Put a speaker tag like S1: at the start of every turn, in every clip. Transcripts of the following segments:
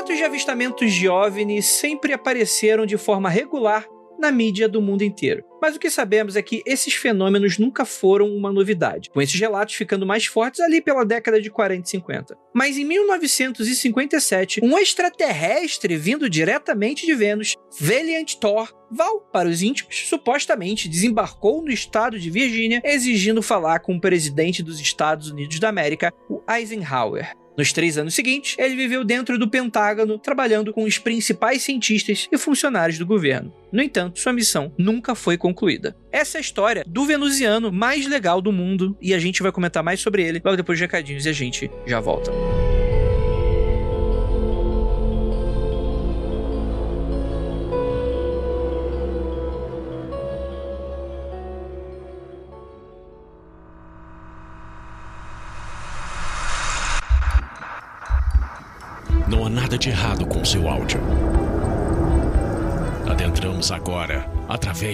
S1: Relatos de avistamentos de sempre apareceram de forma regular na mídia do mundo inteiro. Mas o que sabemos é que esses fenômenos nunca foram uma novidade, com esses relatos ficando mais fortes ali pela década de 40 e 50. Mas em 1957, um extraterrestre vindo diretamente de Vênus, Valiant Thor, Val, para os íntimos, supostamente desembarcou no estado de Virgínia exigindo falar com o presidente dos Estados Unidos da América, o Eisenhower. Nos três anos seguintes, ele viveu dentro do Pentágono, trabalhando com os principais cientistas e funcionários do governo. No entanto, sua missão nunca foi concluída. Essa é a história do venusiano mais legal do mundo e a gente vai comentar mais sobre ele logo depois de recadinhos e a gente já volta.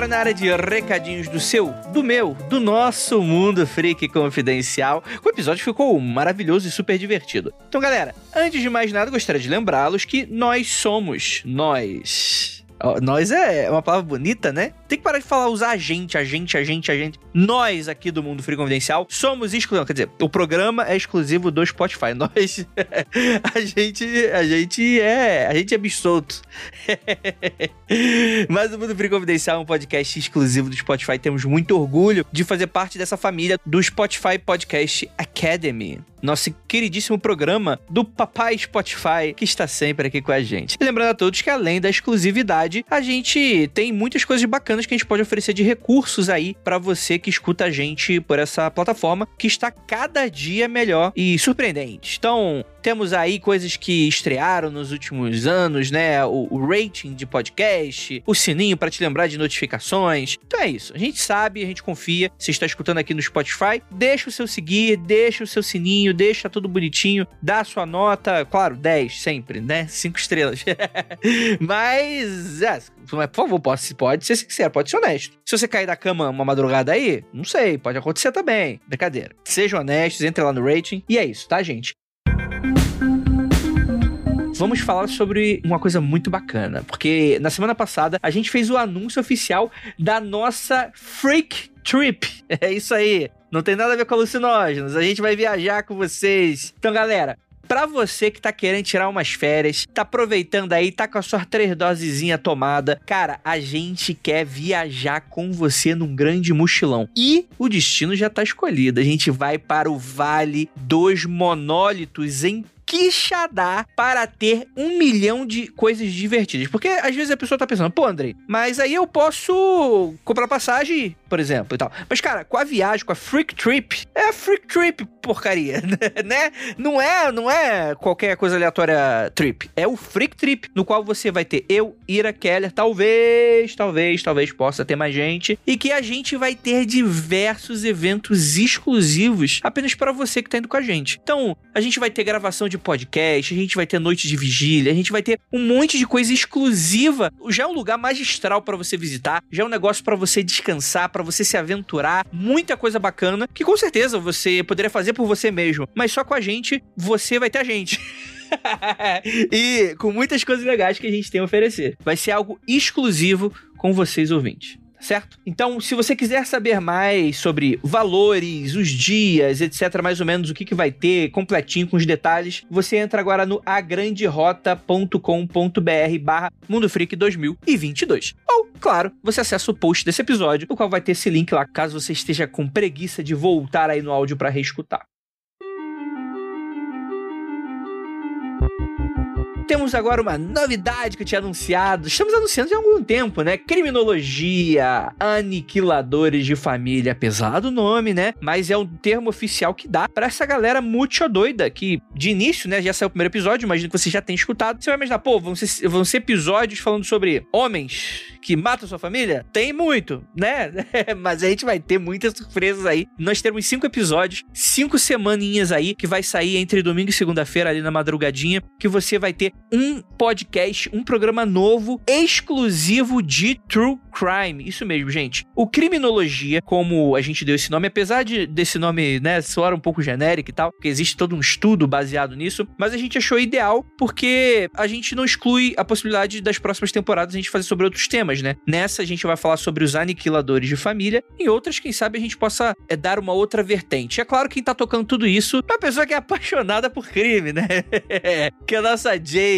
S1: Agora na área de recadinhos do seu, do meu, do nosso Mundo Freak Confidencial. O episódio ficou maravilhoso e super divertido. Então, galera, antes de mais nada, gostaria de lembrá-los que nós somos nós. Nós é uma palavra bonita, né? Tem que parar de falar usar a gente, a gente, a gente, a gente. Nós aqui do Mundo Free Confidencial somos exclusivos. Quer dizer, o programa é exclusivo do Spotify. Nós. a gente. A gente é. A gente é bisolto. Mas o Mundo Free Confidencial é um podcast exclusivo do Spotify. Temos muito orgulho de fazer parte dessa família do Spotify Podcast Academy nosso queridíssimo programa do Papai Spotify, que está sempre aqui com a gente. E lembrando a todos que além da exclusividade, a gente tem muitas coisas bacanas que a gente pode oferecer de recursos aí para você que escuta a gente por essa plataforma, que está cada dia melhor e surpreendente. Então, temos aí coisas que estrearam nos últimos anos, né? O, o rating de podcast, o sininho para te lembrar de notificações. Então é isso. A gente sabe, a gente confia. Se está escutando aqui no Spotify, deixa o seu seguir, deixa o seu sininho, deixa tudo bonitinho, dá a sua nota, claro, 10 sempre, né? 5 estrelas. Mas, é, por favor, pode, pode ser sincero, pode ser honesto. Se você cair da cama uma madrugada aí, não sei, pode acontecer também. Brincadeira. Sejam honestos, entre lá no rating. E é isso, tá, gente? Vamos falar sobre uma coisa muito bacana, porque na semana passada a gente fez o anúncio oficial da nossa Freak Trip. É isso aí. Não tem nada a ver com alucinógenos. A gente vai viajar com vocês. Então, galera, Pra você que tá querendo tirar umas férias, tá aproveitando aí, tá com a sua três dosezinha tomada, cara, a gente quer viajar com você num grande mochilão. E o destino já tá escolhido. A gente vai para o Vale dos Monólitos em Quixadá para ter um milhão de coisas divertidas. Porque às vezes a pessoa tá pensando, pô, Andrei, mas aí eu posso comprar passagem, por exemplo, e tal. Mas, cara, com a viagem, com a Freak Trip, é a Freak Trip, porcaria, né? Não é, não é qualquer coisa aleatória trip. É o Freak Trip, no qual você vai ter eu, Ira Keller, talvez, talvez, talvez possa ter mais gente. E que a gente vai ter diversos eventos exclusivos apenas para você que tá indo com a gente. Então, a gente vai ter gravação de podcast, a gente vai ter noite de vigília, a gente vai ter um monte de coisa exclusiva. Já é um lugar magistral para você visitar, já é um negócio para você descansar, para você se aventurar, muita coisa bacana que com certeza você poderia fazer por você mesmo, mas só com a gente você vai ter a gente. e com muitas coisas legais que a gente tem a oferecer. Vai ser algo exclusivo com vocês ouvintes certo? Então, se você quiser saber mais sobre valores, os dias, etc, mais ou menos o que, que vai ter, completinho com os detalhes, você entra agora no agranderota.com.br barra Mundo Freak 2022. Ou, claro, você acessa o post desse episódio, no qual vai ter esse link lá, caso você esteja com preguiça de voltar aí no áudio para reescutar. Temos agora uma novidade que eu tinha anunciado. Estamos anunciando há algum tempo, né? Criminologia, aniquiladores de família. Pesado o nome, né? Mas é um termo oficial que dá para essa galera muito doida que, de início, né? Já saiu o primeiro episódio, imagino que você já tenha escutado. Você vai imaginar, pô, vão ser, vão ser episódios falando sobre homens que matam sua família? Tem muito, né? Mas a gente vai ter muitas surpresas aí. Nós temos cinco episódios, cinco semaninhas aí, que vai sair entre domingo e segunda-feira ali na madrugadinha, que você vai ter um podcast, um programa novo, exclusivo de True Crime. Isso mesmo, gente. O Criminologia, como a gente deu esse nome, apesar de desse nome, né, soar um pouco genérico e tal, porque existe todo um estudo baseado nisso, mas a gente achou ideal porque a gente não exclui a possibilidade das próximas temporadas a gente fazer sobre outros temas, né? Nessa a gente vai falar sobre os aniquiladores de família, em outras, quem sabe, a gente possa é, dar uma outra vertente. É claro que quem tá tocando tudo isso é uma pessoa que é apaixonada por crime, né? que a nossa Jay.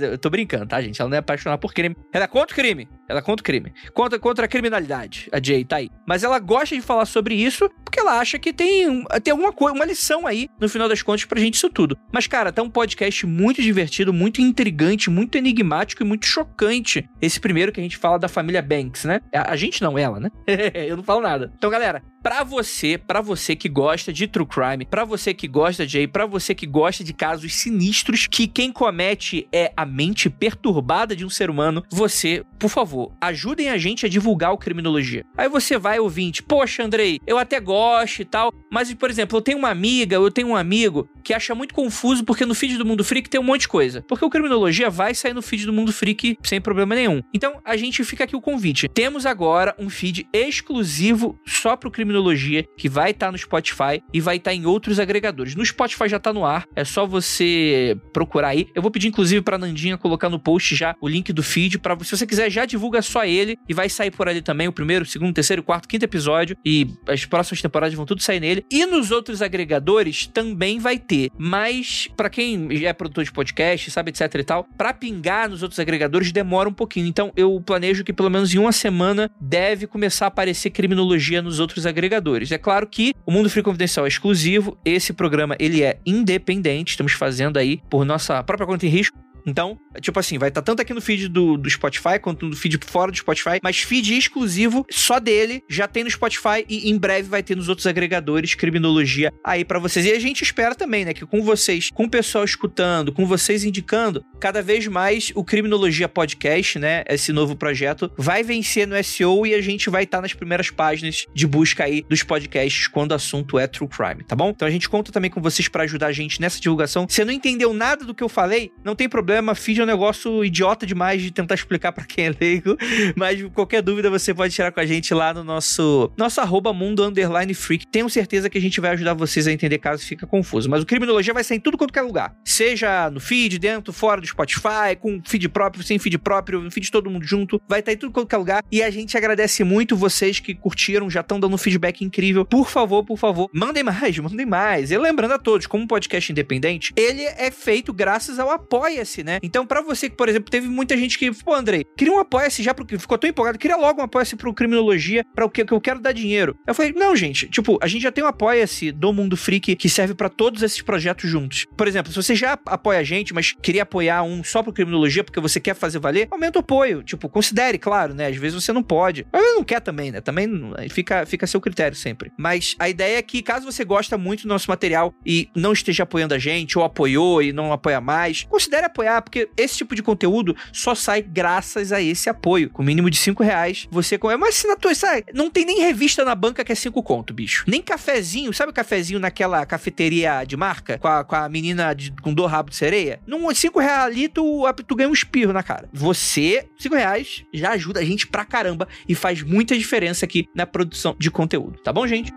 S1: Eu tô brincando, tá, gente? Ela não é apaixonada por crime. Ela é contra o crime. Ela é contra o crime. Contra, contra a criminalidade. A Jay tá aí. Mas ela gosta de falar sobre isso porque ela acha que tem, tem alguma coisa, uma lição aí, no final das contas, pra gente isso tudo. Mas, cara, tá um podcast muito divertido, muito intrigante, muito enigmático e muito chocante. Esse primeiro que a gente fala da família Banks, né? A, a gente não, ela, né? eu não falo nada. Então, galera, Pra você, para você que gosta de true crime, para você que gosta de para você que gosta de casos sinistros que quem comete é a mente perturbada de um ser humano, você, por favor, ajudem a gente a divulgar o criminologia. Aí você vai ouvinte, poxa, Andrei, eu até gosto e tal, mas por exemplo, eu tenho uma amiga, eu tenho um amigo que acha muito confuso porque no feed do Mundo Freak tem um monte de coisa. Porque o criminologia vai sair no feed do Mundo Freak sem problema nenhum. Então, a gente fica aqui o convite. Temos agora um feed exclusivo só pro criminologia Criminologia, que vai estar tá no Spotify e vai estar tá em outros agregadores. No Spotify já tá no ar, é só você procurar aí. Eu vou pedir inclusive para Nandinha colocar no post já o link do feed para se você quiser já divulga só ele e vai sair por ali também o primeiro, segundo, terceiro, quarto, quinto episódio e as próximas temporadas vão tudo sair nele. E nos outros agregadores também vai ter, mas para quem é produtor de podcast, sabe etc e tal, para pingar nos outros agregadores demora um pouquinho. Então eu planejo que pelo menos em uma semana deve começar a aparecer criminologia nos outros agregadores agregadores. É claro que o Mundo Free Confidencial é exclusivo, esse programa ele é independente, estamos fazendo aí por nossa própria conta em risco, então, tipo assim, vai estar tá tanto aqui no feed do, do Spotify quanto no feed fora do Spotify, mas feed exclusivo só dele já tem no Spotify e em breve vai ter nos outros agregadores criminologia aí para vocês. E a gente espera também, né, que com vocês, com o pessoal escutando, com vocês indicando, cada vez mais o Criminologia Podcast, né, esse novo projeto, vai vencer no SEO e a gente vai estar tá nas primeiras páginas de busca aí dos podcasts quando o assunto é true crime, tá bom? Então a gente conta também com vocês para ajudar a gente nessa divulgação. Se não entendeu nada do que eu falei, não tem problema problema, feed é um negócio idiota demais de tentar explicar para quem é leigo, mas qualquer dúvida você pode tirar com a gente lá no nosso nosso arroba mundo underline freak. Tenho certeza que a gente vai ajudar vocês a entender caso fica confuso. Mas o Criminologia vai sair em tudo quanto é lugar. Seja no feed, dentro, fora do Spotify, com feed próprio, sem feed próprio, no feed todo mundo junto. Vai estar em tudo quanto é lugar. E a gente agradece muito vocês que curtiram, já estão dando um feedback incrível. Por favor, por favor, mandem mais, mandem mais. E lembrando a todos, como podcast independente, ele é feito graças ao Apoia-se né? Então, para você que, por exemplo, teve muita gente que, pô, Andrei, queria um apoia-se já porque ficou tão empolgado, queria logo um apoia-se pro criminologia, para o que, que eu quero dar dinheiro. Eu falei, não, gente, tipo, a gente já tem um apoia-se do Mundo Freak que serve para todos esses projetos juntos. Por exemplo, se você já apoia a gente, mas queria apoiar um só pro criminologia porque você quer fazer valer, aumenta o apoio. Tipo, considere, claro, né? Às vezes você não pode. Mas não quer também, né? Também fica, fica a seu critério sempre. Mas a ideia é que, caso você gosta muito do nosso material e não esteja apoiando a gente, ou apoiou e não apoia mais, considere apoiar apoiar, porque esse tipo de conteúdo só sai graças a esse apoio. Com mínimo de 5 reais, você é uma assinatura, sabe? Não tem nem revista na banca que é 5 conto, bicho. Nem cafezinho, sabe o cafezinho naquela cafeteria de marca? Com a, com a menina de, com dor rabo de sereia? Num 5 reais ali, tu, tu ganha um espirro na cara. Você, 5 reais, já ajuda a gente pra caramba e faz muita diferença aqui na produção de conteúdo, tá bom, gente?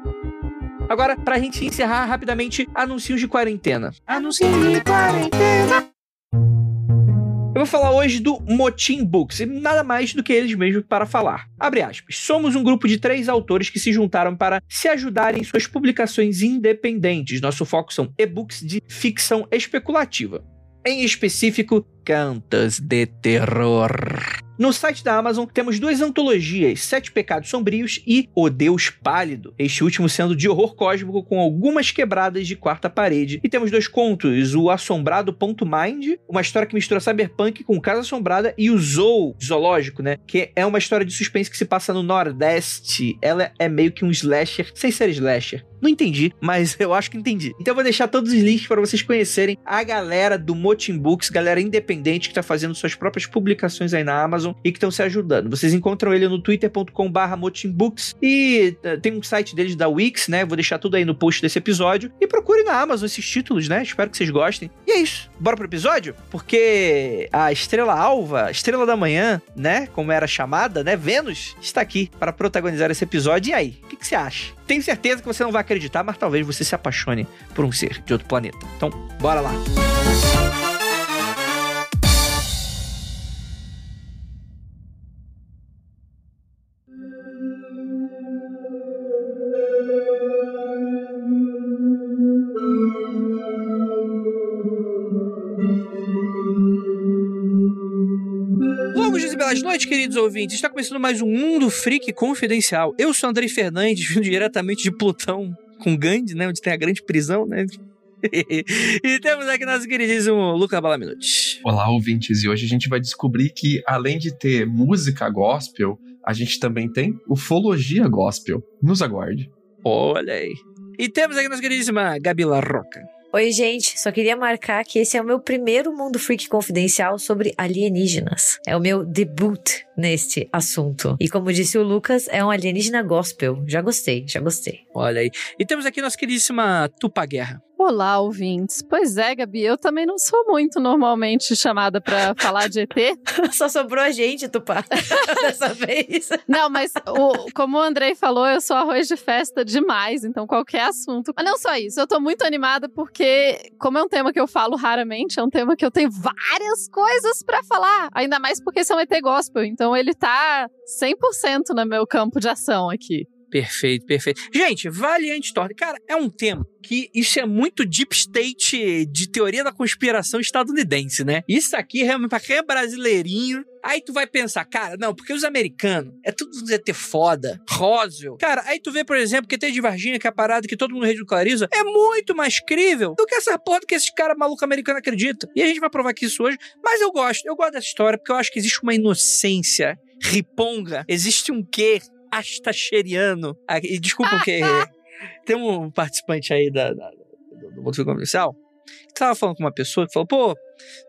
S1: Agora, pra gente encerrar rapidamente, anúncios de quarentena. Anúncios de quarentena. Eu vou falar hoje do Motim Books, e nada mais do que eles mesmos para falar. Abre aspas. Somos um grupo de três autores que se juntaram para se ajudarem em suas publicações independentes. Nosso foco são e-books de ficção especulativa. Em específico, cantos de terror. No site da Amazon temos duas antologias, Sete Pecados Sombrios e O Deus Pálido. Este último sendo de horror cósmico com algumas quebradas de quarta parede. E temos dois contos, O Assombrado Ponto Mind, uma história que mistura cyberpunk com Casa Assombrada e o Zoo, zoológico, né? Que é uma história de suspense que se passa no Nordeste. Ela é meio que um slasher, sem ser slasher. Não entendi, mas eu acho que entendi. Então eu vou deixar todos os links para vocês conhecerem a galera do Motin Books, galera independente que tá fazendo suas próprias publicações aí na Amazon e que estão se ajudando. Vocês encontram ele no twitter.com/barra Motinbooks e uh, tem um site deles da Wix, né? Vou deixar tudo aí no post desse episódio. E procure na Amazon esses títulos, né? Espero que vocês gostem. E é isso. Bora pro episódio? Porque a estrela alva, a estrela da manhã, né? Como era chamada, né? Vênus, está aqui para protagonizar esse episódio. E aí? O que, que você acha? Tenho certeza que você não vai acreditar, mas talvez você se apaixone por um ser de outro planeta. Então, bora lá. Longos belas noites, queridos ouvintes. Está começando mais um Mundo Freak Confidencial. Eu sou Andrei Fernandes, vindo diretamente de Plutão com Gandhi, né? Onde tem a grande prisão, né? e temos aqui nosso queridíssimo Luca Balaminuti.
S2: Olá, ouvintes. E hoje a gente vai descobrir que, além de ter música gospel, a gente também tem ufologia gospel. Nos aguarde.
S1: Olha aí. E temos aqui nossa queridíssima Gabi Roca.
S3: Oi, gente. Só queria marcar que esse é o meu primeiro Mundo Freak confidencial sobre alienígenas. É o meu debut neste assunto. E como disse o Lucas, é um alienígena gospel. Já gostei, já gostei.
S1: Olha aí. E temos aqui nossa queridíssima Tupa Guerra.
S4: Olá, ouvintes. Pois é, Gabi, eu também não sou muito normalmente chamada para falar de ET.
S3: Só sobrou a gente, Tupá, dessa vez.
S4: Não, mas o, como o Andrei falou, eu sou arroz de festa demais, então qualquer assunto. Mas não só isso, eu tô muito animada porque, como é um tema que eu falo raramente, é um tema que eu tenho várias coisas para falar. Ainda mais porque são ET gospel, então ele tá 100% no meu campo de ação aqui.
S1: Perfeito, perfeito. Gente, Valiant Thor, cara, é um tema que isso é muito deep state de teoria da conspiração estadunidense, né? Isso aqui realmente pra quem é brasileirinho, Aí tu vai pensar, cara, não, porque os americanos é tudo um ZT foda, Roswell. Cara, aí tu vê, por exemplo, que tem de Varginha, que é a parada que todo mundo ridiculariza, é muito mais crível do que essa porra que esses caras malucos americanos acreditam. E a gente vai provar aqui isso hoje. Mas eu gosto, eu gosto dessa história, porque eu acho que existe uma inocência riponga, existe um quê astacheriano. E desculpa que. Tem um participante aí da, da, do Mundo Comercial que tava falando com uma pessoa que falou, pô,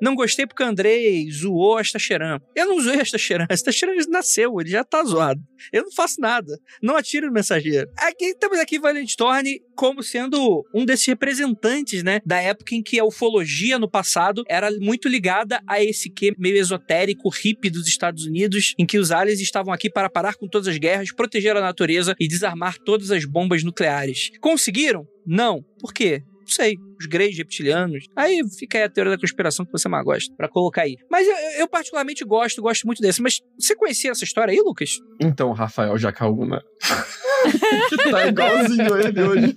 S1: não gostei porque Andrei zoou a Stacheran. Eu não zoei a Stacheran. A Stacheran nasceu, ele já tá zoado. Eu não faço nada. Não atiro no mensageiro. Aqui, estamos aqui Valent Thorne como sendo um desses representantes, né, da época em que a ufologia no passado era muito ligada a esse que meio esotérico, hippie dos Estados Unidos, em que os aliens estavam aqui para parar com todas as guerras, proteger a natureza e desarmar todas as bombas nucleares. Conseguiram? Não. Por quê? Não sei, os greys reptilianos. Aí fica aí a teoria da conspiração que você mais gosta, para colocar aí. Mas eu, eu, particularmente gosto, gosto muito desse. Mas você conhecia essa história aí, Lucas?
S2: Então, Rafael Jacaúna. tá igualzinho ele hoje.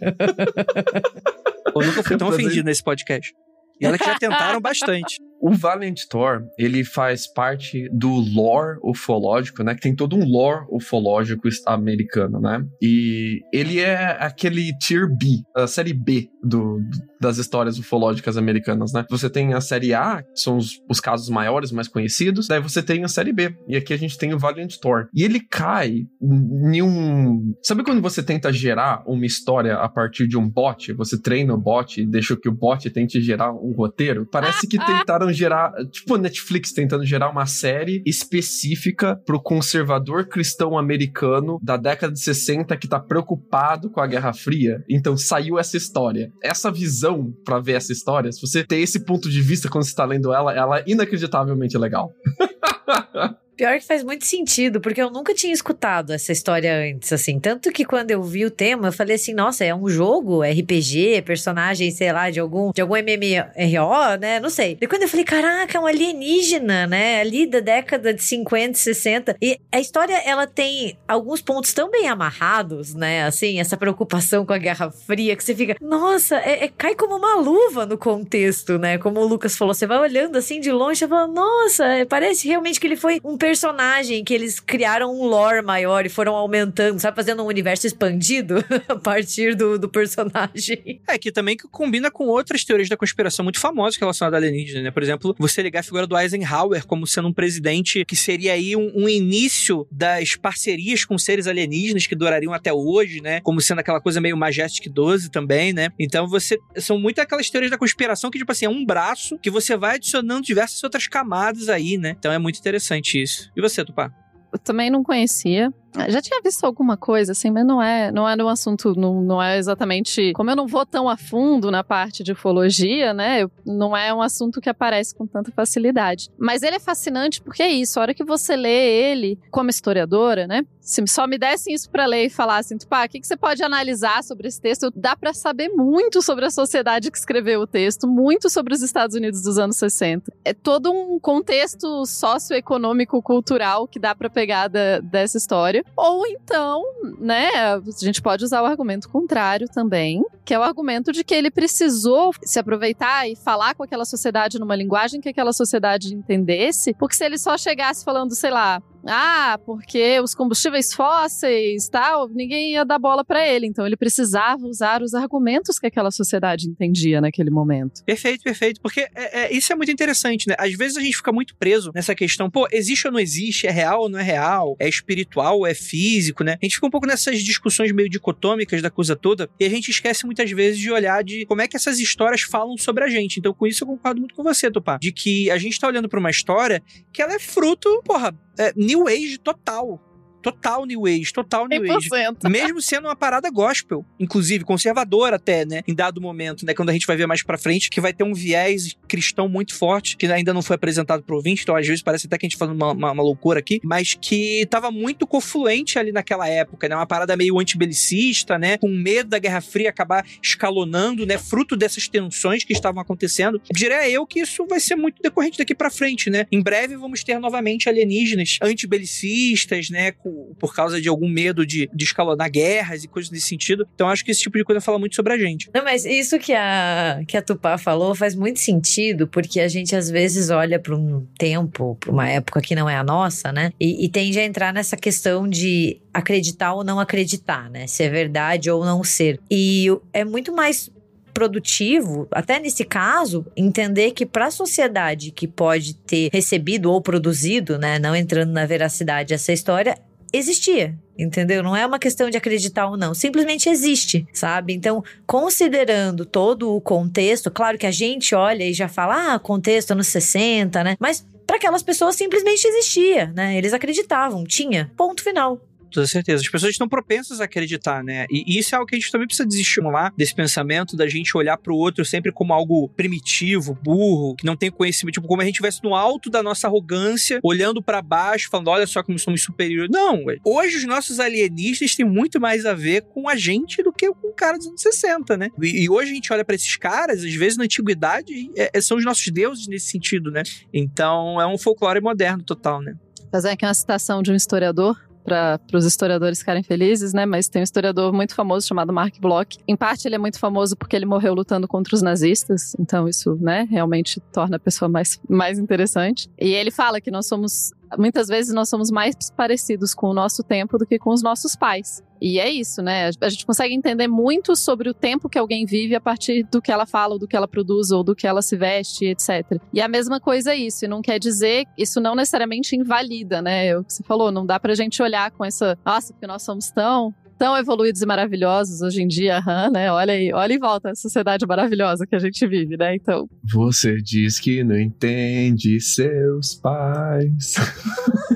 S1: Eu nunca fui tão ofendido nesse podcast. E ela que já tentaram bastante.
S2: O Valiant Thor, ele faz parte do lore ufológico, né? Que tem todo um lore ufológico americano, né? E ele é aquele tier B, a série B do, das histórias ufológicas americanas, né? Você tem a série A, que são os, os casos maiores, mais conhecidos, daí você tem a série B. E aqui a gente tem o Valiant Thor. E ele cai em um... Sabe quando você tenta gerar uma história a partir de um bot? Você treina o bot e deixa que o bot tente gerar um roteiro? Parece que tentaram gerar, tipo Netflix tentando gerar uma série específica pro conservador cristão americano da década de 60 que tá preocupado com a Guerra Fria. Então saiu essa história. Essa visão para ver essa história, se você ter esse ponto de vista quando você tá lendo ela, ela é inacreditavelmente legal.
S3: Pior que faz muito sentido, porque eu nunca tinha escutado essa história antes, assim. Tanto que quando eu vi o tema, eu falei assim, nossa, é um jogo, RPG, personagem, sei lá, de algum, de algum MMO, né? Não sei. E quando eu falei, caraca, é um alienígena, né? Ali da década de 50, 60. E a história, ela tem alguns pontos tão bem amarrados, né? Assim, essa preocupação com a Guerra Fria, que você fica, nossa, é, é cai como uma luva no contexto, né? Como o Lucas falou, você vai olhando assim de longe e fala, nossa, é, parece realmente que ele foi um personagem que eles criaram um lore maior e foram aumentando, sabe? Fazendo um universo expandido a partir do, do personagem.
S1: É, que também combina com outras teorias da conspiração muito famosas relacionadas a alienígenas, né? Por exemplo, você ligar a figura do Eisenhower como sendo um presidente que seria aí um, um início das parcerias com seres alienígenas que durariam até hoje, né? Como sendo aquela coisa meio Majestic 12 também, né? Então você. São muito aquelas teorias da conspiração que, tipo assim, é um braço que você vai adicionando diversas outras camadas aí, né? Então é muito interessante isso. E você, Tupá?
S4: Eu também não conhecia. Já tinha visto alguma coisa, assim, mas não é, não é um assunto, não, não é exatamente. Como eu não vou tão a fundo na parte de ufologia, né? Não é um assunto que aparece com tanta facilidade. Mas ele é fascinante porque é isso. A hora que você lê ele como historiadora, né? Se só me dessem isso para ler e falassem, pá, o que, que você pode analisar sobre esse texto? Dá para saber muito sobre a sociedade que escreveu o texto, muito sobre os Estados Unidos dos anos 60. É todo um contexto socioeconômico, cultural que dá para pegar da, dessa história. Ou então, né, a gente pode usar o argumento contrário também, que é o argumento de que ele precisou se aproveitar e falar com aquela sociedade numa linguagem que aquela sociedade entendesse, porque se ele só chegasse falando, sei lá, ah, porque os combustíveis fósseis, tal, ninguém ia dar bola para ele. Então ele precisava usar os argumentos que aquela sociedade entendia naquele momento.
S1: Perfeito, perfeito. Porque é, é, isso é muito interessante, né? Às vezes a gente fica muito preso nessa questão, pô, existe ou não existe? É real ou não é real? É espiritual ou é físico, né? A gente fica um pouco nessas discussões meio dicotômicas da coisa toda e a gente esquece muitas vezes de olhar de como é que essas histórias falam sobre a gente. Então, com isso eu concordo muito com você, Tupá. De que a gente tá olhando para uma história que ela é fruto, porra, é, New Age total. Total New Age, total New 100%. Age. Mesmo sendo uma parada gospel, inclusive conservadora até, né? Em dado momento, né? Quando a gente vai ver mais pra frente, que vai ter um viés cristão muito forte, que ainda não foi apresentado pro ouvinte, então às vezes parece até que a gente falando uma, uma, uma, loucura aqui, mas que tava muito confluente ali naquela época, né? Uma parada meio antibelicista, né? Com medo da Guerra Fria acabar escalonando, né? Fruto dessas tensões que estavam acontecendo. Diria eu que isso vai ser muito decorrente daqui para frente, né? Em breve vamos ter novamente alienígenas antibelicistas, né? Com por causa de algum medo de, de escalonar guerras e coisas nesse sentido. Então acho que esse tipo de coisa fala muito sobre a gente.
S3: Não, mas isso que a, que a Tupá falou faz muito sentido, porque a gente às vezes olha para um tempo, para uma época que não é a nossa, né? E, e tende a entrar nessa questão de acreditar ou não acreditar, né? Se é verdade ou não ser. E é muito mais produtivo, até nesse caso, entender que para a sociedade que pode ter recebido ou produzido, né, não entrando na veracidade essa história, existia. Entendeu? Não é uma questão de acreditar ou não, simplesmente existe, sabe? Então, considerando todo o contexto, claro que a gente olha e já fala, ah, contexto anos 60, né? Mas para aquelas pessoas simplesmente existia, né? Eles acreditavam, tinha, ponto final
S1: toda certeza. As pessoas estão propensas a acreditar, né? E isso é algo que a gente também precisa desestimular desse pensamento da gente olhar para o outro sempre como algo primitivo, burro, que não tem conhecimento, tipo, como a gente estivesse no alto da nossa arrogância, olhando para baixo, falando, olha só como somos superiores. Não, ué. hoje os nossos alienistas têm muito mais a ver com a gente do que com o cara dos anos 60, né? E, e hoje a gente olha para esses caras, às vezes na antiguidade, é, é, são os nossos deuses nesse sentido, né? Então é um folclore moderno total, né?
S4: Fazer aqui uma citação de um historiador para os historiadores ficarem felizes, né? Mas tem um historiador muito famoso chamado Mark Bloch. Em parte, ele é muito famoso porque ele morreu lutando contra os nazistas, então isso, né, realmente torna a pessoa mais, mais interessante. E ele fala que nós somos muitas vezes nós somos mais parecidos com o nosso tempo do que com os nossos pais. E é isso, né? A gente consegue entender muito sobre o tempo que alguém vive a partir do que ela fala, ou do que ela produz, ou do que ela se veste, etc. E a mesma coisa é isso. E não quer dizer, isso não necessariamente invalida, né? É o que você falou, não dá pra gente olhar com essa, nossa, porque nós somos tão tão evoluídos e maravilhosos hoje em dia, uhum, né? Olha aí, olha em volta a sociedade maravilhosa que a gente vive, né? Então.
S2: Você diz que não entende seus pais.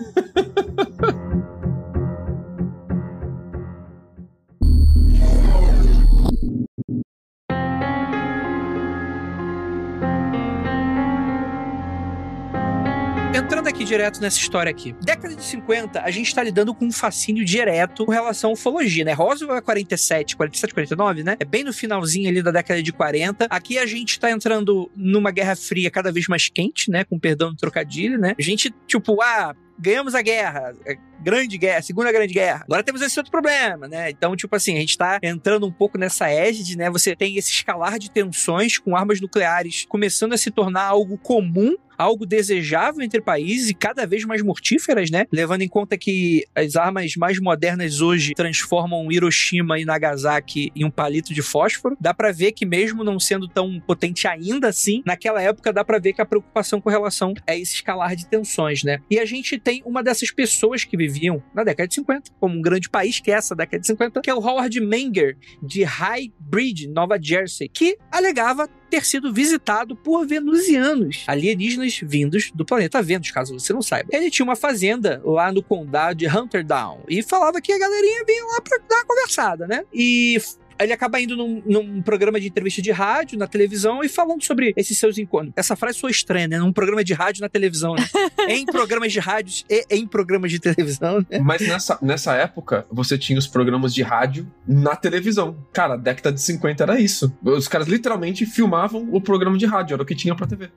S1: Entrando aqui direto nessa história aqui. Década de 50, a gente tá lidando com um fascínio direto com relação à ufologia, né? Roswell é 47, 47, 49, né? É bem no finalzinho ali da década de 40. Aqui a gente tá entrando numa guerra fria cada vez mais quente, né? Com perdão do trocadilho, né? A gente, tipo, ah, ganhamos a guerra, a grande guerra, a segunda grande guerra. Agora temos esse outro problema, né? Então, tipo assim, a gente tá entrando um pouco nessa égide, né? Você tem esse escalar de tensões com armas nucleares começando a se tornar algo comum algo desejável entre países e cada vez mais mortíferas, né? Levando em conta que as armas mais modernas hoje transformam Hiroshima e Nagasaki em um palito de fósforo. Dá para ver que mesmo não sendo tão potente ainda assim, naquela época dá para ver que a preocupação com relação a esse escalar de tensões, né? E a gente tem uma dessas pessoas que viviam na década de 50, como um grande país que é essa década de 50, que é o Howard Menger, de High Bridge, Nova Jersey, que alegava ter sido visitado por venusianos, alienígenas vindos do planeta Vênus, caso você não saiba. Ele tinha uma fazenda lá no condado de Hunterdown e falava que a galerinha vinha lá pra dar uma conversada, né? E ele acaba indo num, num, programa de entrevista de rádio, na televisão, e falando sobre esses seus encontros. Essa frase foi estranha, né? Num programa de rádio na televisão, né? em programas de rádios e em programas de televisão, né?
S2: Mas nessa, nessa época, você tinha os programas de rádio na televisão. Cara, década de 50 era isso. Os caras literalmente filmavam o programa de rádio, era o que tinha pra TV.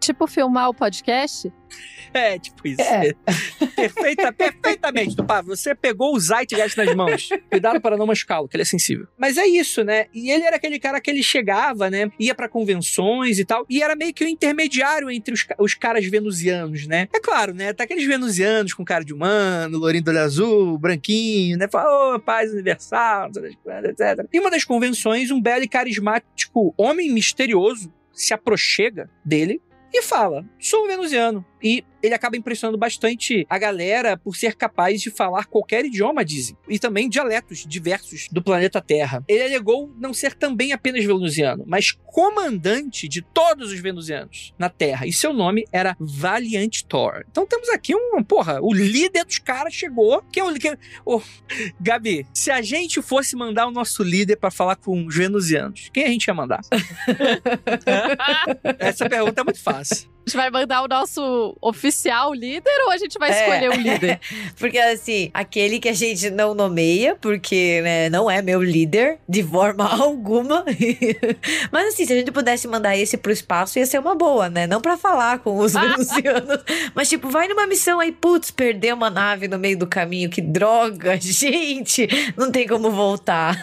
S4: Tipo filmar o podcast?
S1: É, tipo isso. É. Perfeita, perfeitamente, Tupá. Você pegou o Zeitgeist nas mãos. Cuidado para não machucá-lo, que ele é sensível. Mas é isso, né? E ele era aquele cara que ele chegava, né? Ia para convenções e tal. E era meio que o intermediário entre os, os caras venusianos, né? É claro, né? Tá aqueles venusianos com cara de humano, lourinho do olho azul, branquinho, né? Fala, oh, paz universal, etc. E uma das convenções, um belo e carismático homem misterioso se aproxega dele e fala: sou venusiano. E ele acaba impressionando bastante a galera por ser capaz de falar qualquer idioma, dizem, e também dialetos diversos do planeta Terra. Ele alegou não ser também apenas venusiano, mas comandante de todos os venusianos na Terra, e seu nome era Valiant Thor. Então temos aqui um, porra, o líder dos caras chegou, que é o que, oh, Gabi, se a gente fosse mandar o nosso líder para falar com os venusianos, quem a gente ia mandar? Essa pergunta é muito fácil
S4: gente vai mandar o nosso oficial líder ou a gente vai é. escolher o líder?
S3: porque assim, aquele que a gente não nomeia, porque né, não é meu líder de forma alguma. Mas assim, se a gente pudesse mandar esse pro espaço, ia ser uma boa, né? Não para falar com os venusianos. mas tipo, vai numa missão aí, putz, perdeu uma nave no meio do caminho, que droga, gente! Não tem como voltar.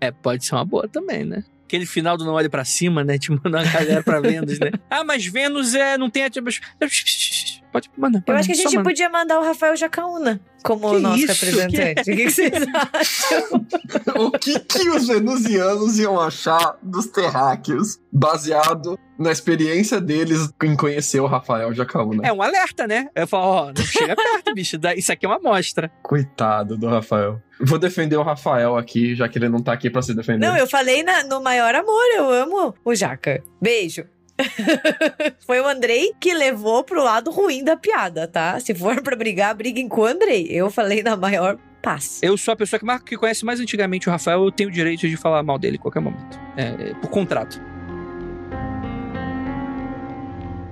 S1: é, pode ser uma boa também, né? Aquele final do Não Olhe para Cima, né? Te mandar uma galera pra Vênus, né? Ah, mas Vênus é, não tem...
S3: Pode mandar. Eu acho que a gente podia mandar o Rafael Jacaúna como que nosso isso? representante. Que... O que, que vocês acham?
S2: o que, que os venusianos iam achar dos terráqueos, baseado na experiência deles em conhecer o Rafael Jacaúna?
S1: É um alerta, né? Eu falo, ó, não chega perto, bicho. Isso aqui é uma amostra.
S2: Coitado do Rafael. Vou defender o Rafael aqui, já que ele não tá aqui pra se defender.
S3: Não, eu falei na, no maior amor, eu amo o Jaca. Beijo. Foi o Andrei que levou pro lado ruim da piada, tá? Se for pra brigar, briguem com o Andrei. Eu falei na maior paz.
S1: Eu sou a pessoa que, que conhece mais antigamente o Rafael, eu tenho o direito de falar mal dele em qualquer momento. É, por contrato.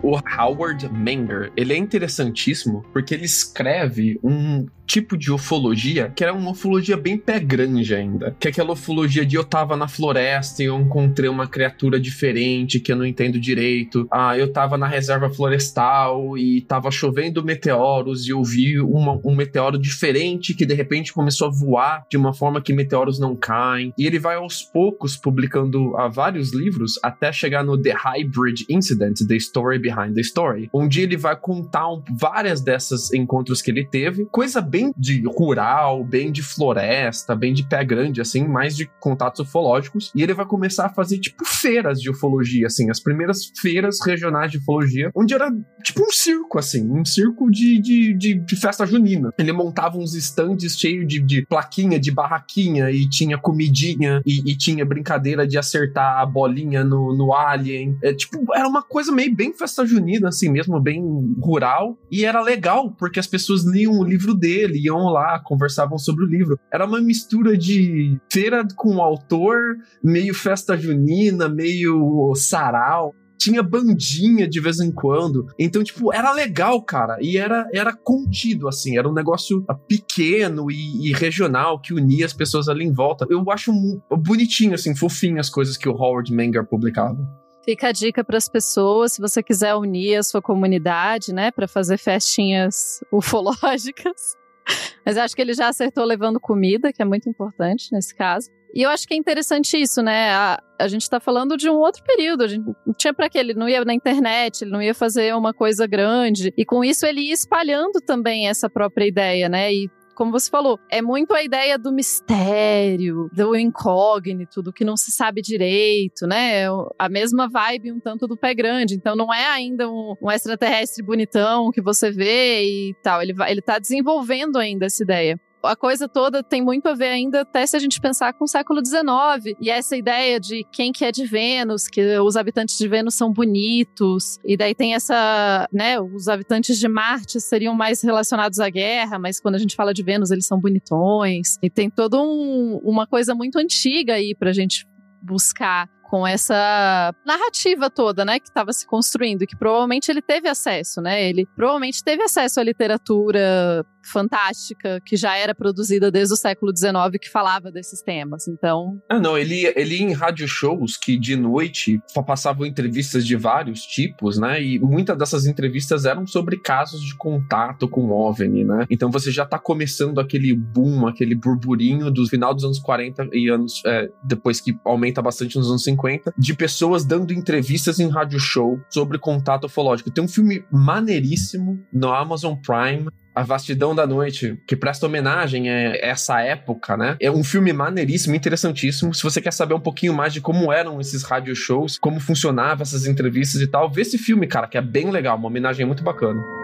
S2: O Howard Menger, ele é interessantíssimo porque ele escreve um tipo de ufologia que era uma ufologia bem pé grande ainda. Que é aquela ufologia de eu tava na floresta e eu encontrei uma criatura diferente que eu não entendo direito. Ah, eu tava na reserva florestal e tava chovendo meteoros e eu vi uma, um meteoro diferente que de repente começou a voar de uma forma que meteoros não caem. E ele vai aos poucos publicando ah, vários livros até chegar no The Hybrid Incident, The Story Behind the Story, onde ele vai contar um, várias dessas encontros que ele teve, coisa bem de rural, bem de floresta, bem de pé grande, assim, mais de contatos ufológicos, e ele vai começar a fazer, tipo, feiras de ufologia, assim, as primeiras feiras regionais de ufologia, onde era, tipo, um circo, assim, um circo de, de, de, de festa junina. Ele montava uns stands cheios de, de plaquinha, de barraquinha, e tinha comidinha, e, e tinha brincadeira de acertar a bolinha no, no alien. É, tipo, era uma coisa meio bem festa junina, assim mesmo, bem rural. E era legal, porque as pessoas liam o livro dele, iam lá, conversavam sobre o livro. Era uma mistura de feira com o autor, meio festa junina, meio sarau tinha bandinha de vez em quando. Então, tipo, era legal, cara. E era, era contido, assim. Era um negócio pequeno e, e regional que unia as pessoas ali em volta. Eu acho bonitinho, assim, fofinho as coisas que o Howard Menger publicava.
S4: Fica a dica para as pessoas, se você quiser unir a sua comunidade, né, para fazer festinhas ufológicas. Mas acho que ele já acertou levando comida, que é muito importante nesse caso. E eu acho que é interessante isso, né? A, a gente tá falando de um outro período. A gente não tinha para quê? Ele não ia na internet, ele não ia fazer uma coisa grande. E com isso ele ia espalhando também essa própria ideia, né? E como você falou, é muito a ideia do mistério, do incógnito, do que não se sabe direito, né? É a mesma vibe um tanto do pé grande. Então não é ainda um, um extraterrestre bonitão que você vê e tal. Ele, vai, ele tá desenvolvendo ainda essa ideia a coisa toda tem muito a ver ainda, até se a gente pensar com o século XIX. E essa ideia de quem que é de Vênus, que os habitantes de Vênus são bonitos. E daí tem essa, né, os habitantes de Marte seriam mais relacionados à guerra, mas quando a gente fala de Vênus, eles são bonitões. E tem toda um, uma coisa muito antiga aí pra gente buscar com essa narrativa toda, né, que estava se construindo, que provavelmente ele teve acesso, né? Ele provavelmente teve acesso à literatura fantástica que já era produzida desde o século XIX que falava desses temas. Então.
S2: Ah, não, ele, ele em rádio shows que de noite passavam entrevistas de vários tipos, né? E muitas dessas entrevistas eram sobre casos de contato com OVNI, né? Então você já tá começando aquele boom, aquele burburinho do final dos anos 40 e anos é, depois que aumenta bastante nos anos 50, de pessoas dando entrevistas em rádio show sobre contato ufológico. Tem um filme maneiríssimo no Amazon Prime a Vastidão da Noite, que presta homenagem a essa época, né? É um filme maneiríssimo, interessantíssimo. Se você quer saber um pouquinho mais de como eram esses radio shows, como funcionavam essas entrevistas e tal, vê esse filme, cara, que é bem legal, uma homenagem muito bacana.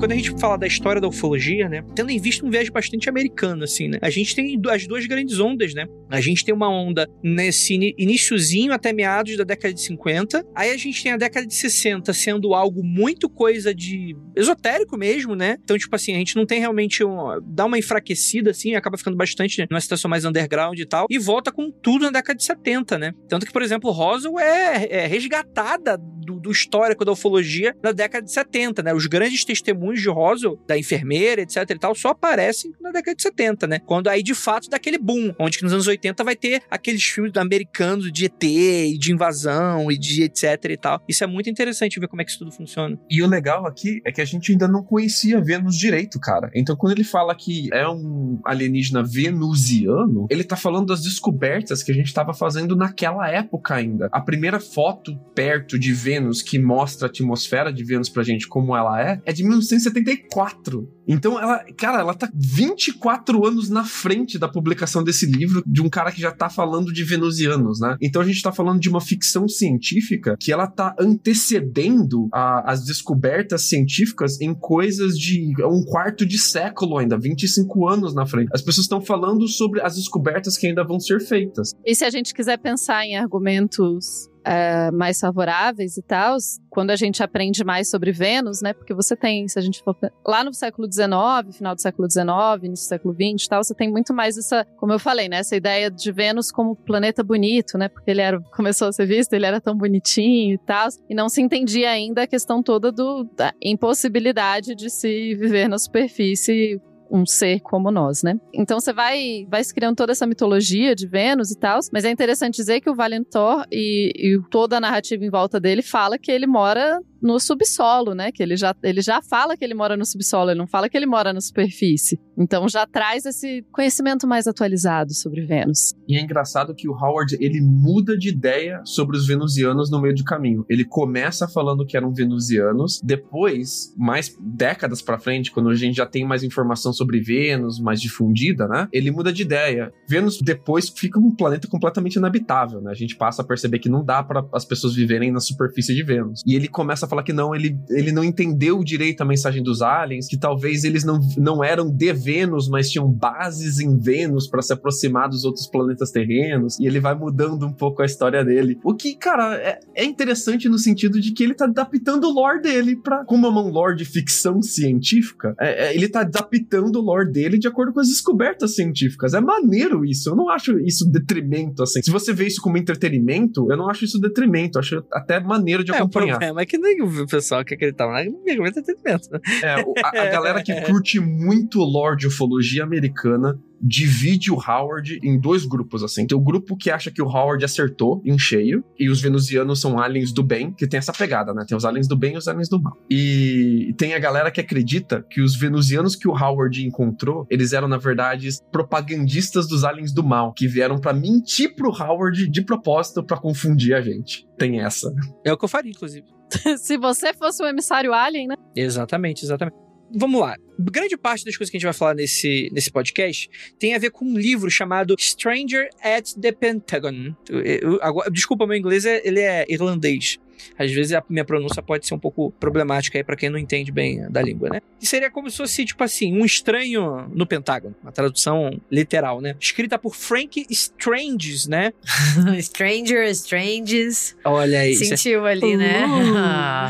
S1: Quando a gente fala da história da ufologia, né, tendo em vista um viés bastante americano, assim, né, a gente tem as duas grandes ondas, né? A gente tem uma onda nesse iníciozinho até meados da década de 50, aí a gente tem a década de 60 sendo algo muito coisa de esotérico mesmo, né? Então, tipo assim, a gente não tem realmente um, dá uma enfraquecida, assim, acaba ficando bastante né, numa situação mais underground e tal, e volta com tudo na década de 70, né? Tanto que, por exemplo, Roswell é, é resgatada do, do histórico da ufologia da década de 70, né? Os grandes testemunhos testemunhos de Roswell, da enfermeira, etc e tal, só aparecem na década de 70, né? Quando aí, de fato, daquele boom, onde que nos anos 80 vai ter aqueles filmes americanos de ET e de invasão e de etc e tal. Isso é muito interessante ver como é que isso tudo funciona.
S2: E o legal aqui é que a gente ainda não conhecia Vênus direito, cara. Então, quando ele fala que é um alienígena venusiano, ele tá falando das descobertas que a gente tava fazendo naquela época ainda. A primeira foto perto de Vênus que mostra a atmosfera de Vênus pra gente como ela é, é de 19 1974. Então, ela, cara, ela tá 24 anos na frente da publicação desse livro de um cara que já tá falando de venusianos, né? Então a gente tá falando de uma ficção científica que ela tá antecedendo a, as descobertas científicas em coisas de um quarto de século ainda, 25 anos na frente. As pessoas estão falando sobre as descobertas que ainda vão ser feitas.
S4: E se a gente quiser pensar em argumentos uh, mais favoráveis e tal, quando a gente aprende mais sobre Vênus, né? Porque você tem, se a gente for lá no século XIX, final do século XIX, início do século XX e tal, você tem muito mais essa, como eu falei, né? Essa ideia de Vênus como planeta bonito, né? Porque ele era, começou a ser visto, ele era tão bonitinho e tal, e não se entendia ainda a questão toda do, da impossibilidade de se viver na superfície um ser como nós, né? Então você vai, vai criando toda essa mitologia de Vênus e tal, mas é interessante dizer que o Valentor e, e toda a narrativa em volta dele fala que ele mora no subsolo, né? Que ele já, ele já fala que ele mora no subsolo, ele não fala que ele mora na superfície. Então já traz esse conhecimento mais atualizado sobre Vênus.
S2: E é engraçado que o Howard ele muda de ideia sobre os venusianos no meio do caminho. Ele começa falando que eram venusianos, depois, mais décadas para frente, quando a gente já tem mais informação sobre Vênus, mais difundida, né? Ele muda de ideia. Vênus depois fica um planeta completamente inabitável, né? A gente passa a perceber que não dá para as pessoas viverem na superfície de Vênus. E ele começa a fala que não, ele, ele não entendeu direito a mensagem dos aliens, que talvez eles não, não eram de Vênus, mas tinham bases em Vênus para se aproximar dos outros planetas terrenos, e ele vai mudando um pouco a história dele. O que, cara, é, é interessante no sentido de que ele tá adaptando o lore dele pra. Como é um lore de ficção científica, é, é, ele tá adaptando o lore dele de acordo com as descobertas científicas. É maneiro isso. Eu não acho isso detrimento, assim. Se você vê isso como entretenimento, eu não acho isso detrimento. Eu acho até maneiro de
S1: É, o
S2: acompanhar.
S1: problema é que nem o pessoal que acreditava pegou entretenimento. né?
S2: É, o- a, a galera que curte muito lore de ufologia americana divide o Howard em dois grupos, assim. Tem o grupo que acha que o Howard acertou em cheio, e os venusianos são aliens do bem, que tem essa pegada, né? Tem os aliens do bem e os aliens do mal. E tem a galera que acredita que os venusianos que o Howard encontrou, eles eram, na verdade, propagandistas dos aliens do mal, que vieram pra mentir pro Howard de propósito pra confundir a gente. Tem essa.
S1: É o que eu faria, inclusive.
S4: Se você fosse o emissário alien, né?
S1: Exatamente, exatamente. Vamos lá. Grande parte das coisas que a gente vai falar nesse, nesse podcast tem a ver com um livro chamado Stranger at the Pentagon. Eu- eu- agora- desculpa, meu inglês é, ele é irlandês. Às vezes a minha pronúncia pode ser um pouco problemática aí pra quem não entende bem da língua, né? E seria como se fosse, tipo assim, um estranho no Pentágono. Uma tradução literal, né? Escrita por Frank Stranges, né?
S3: Stranger, Stranges.
S1: Olha aí. isso é-
S3: Sentiu ali, né?
S1: Uh.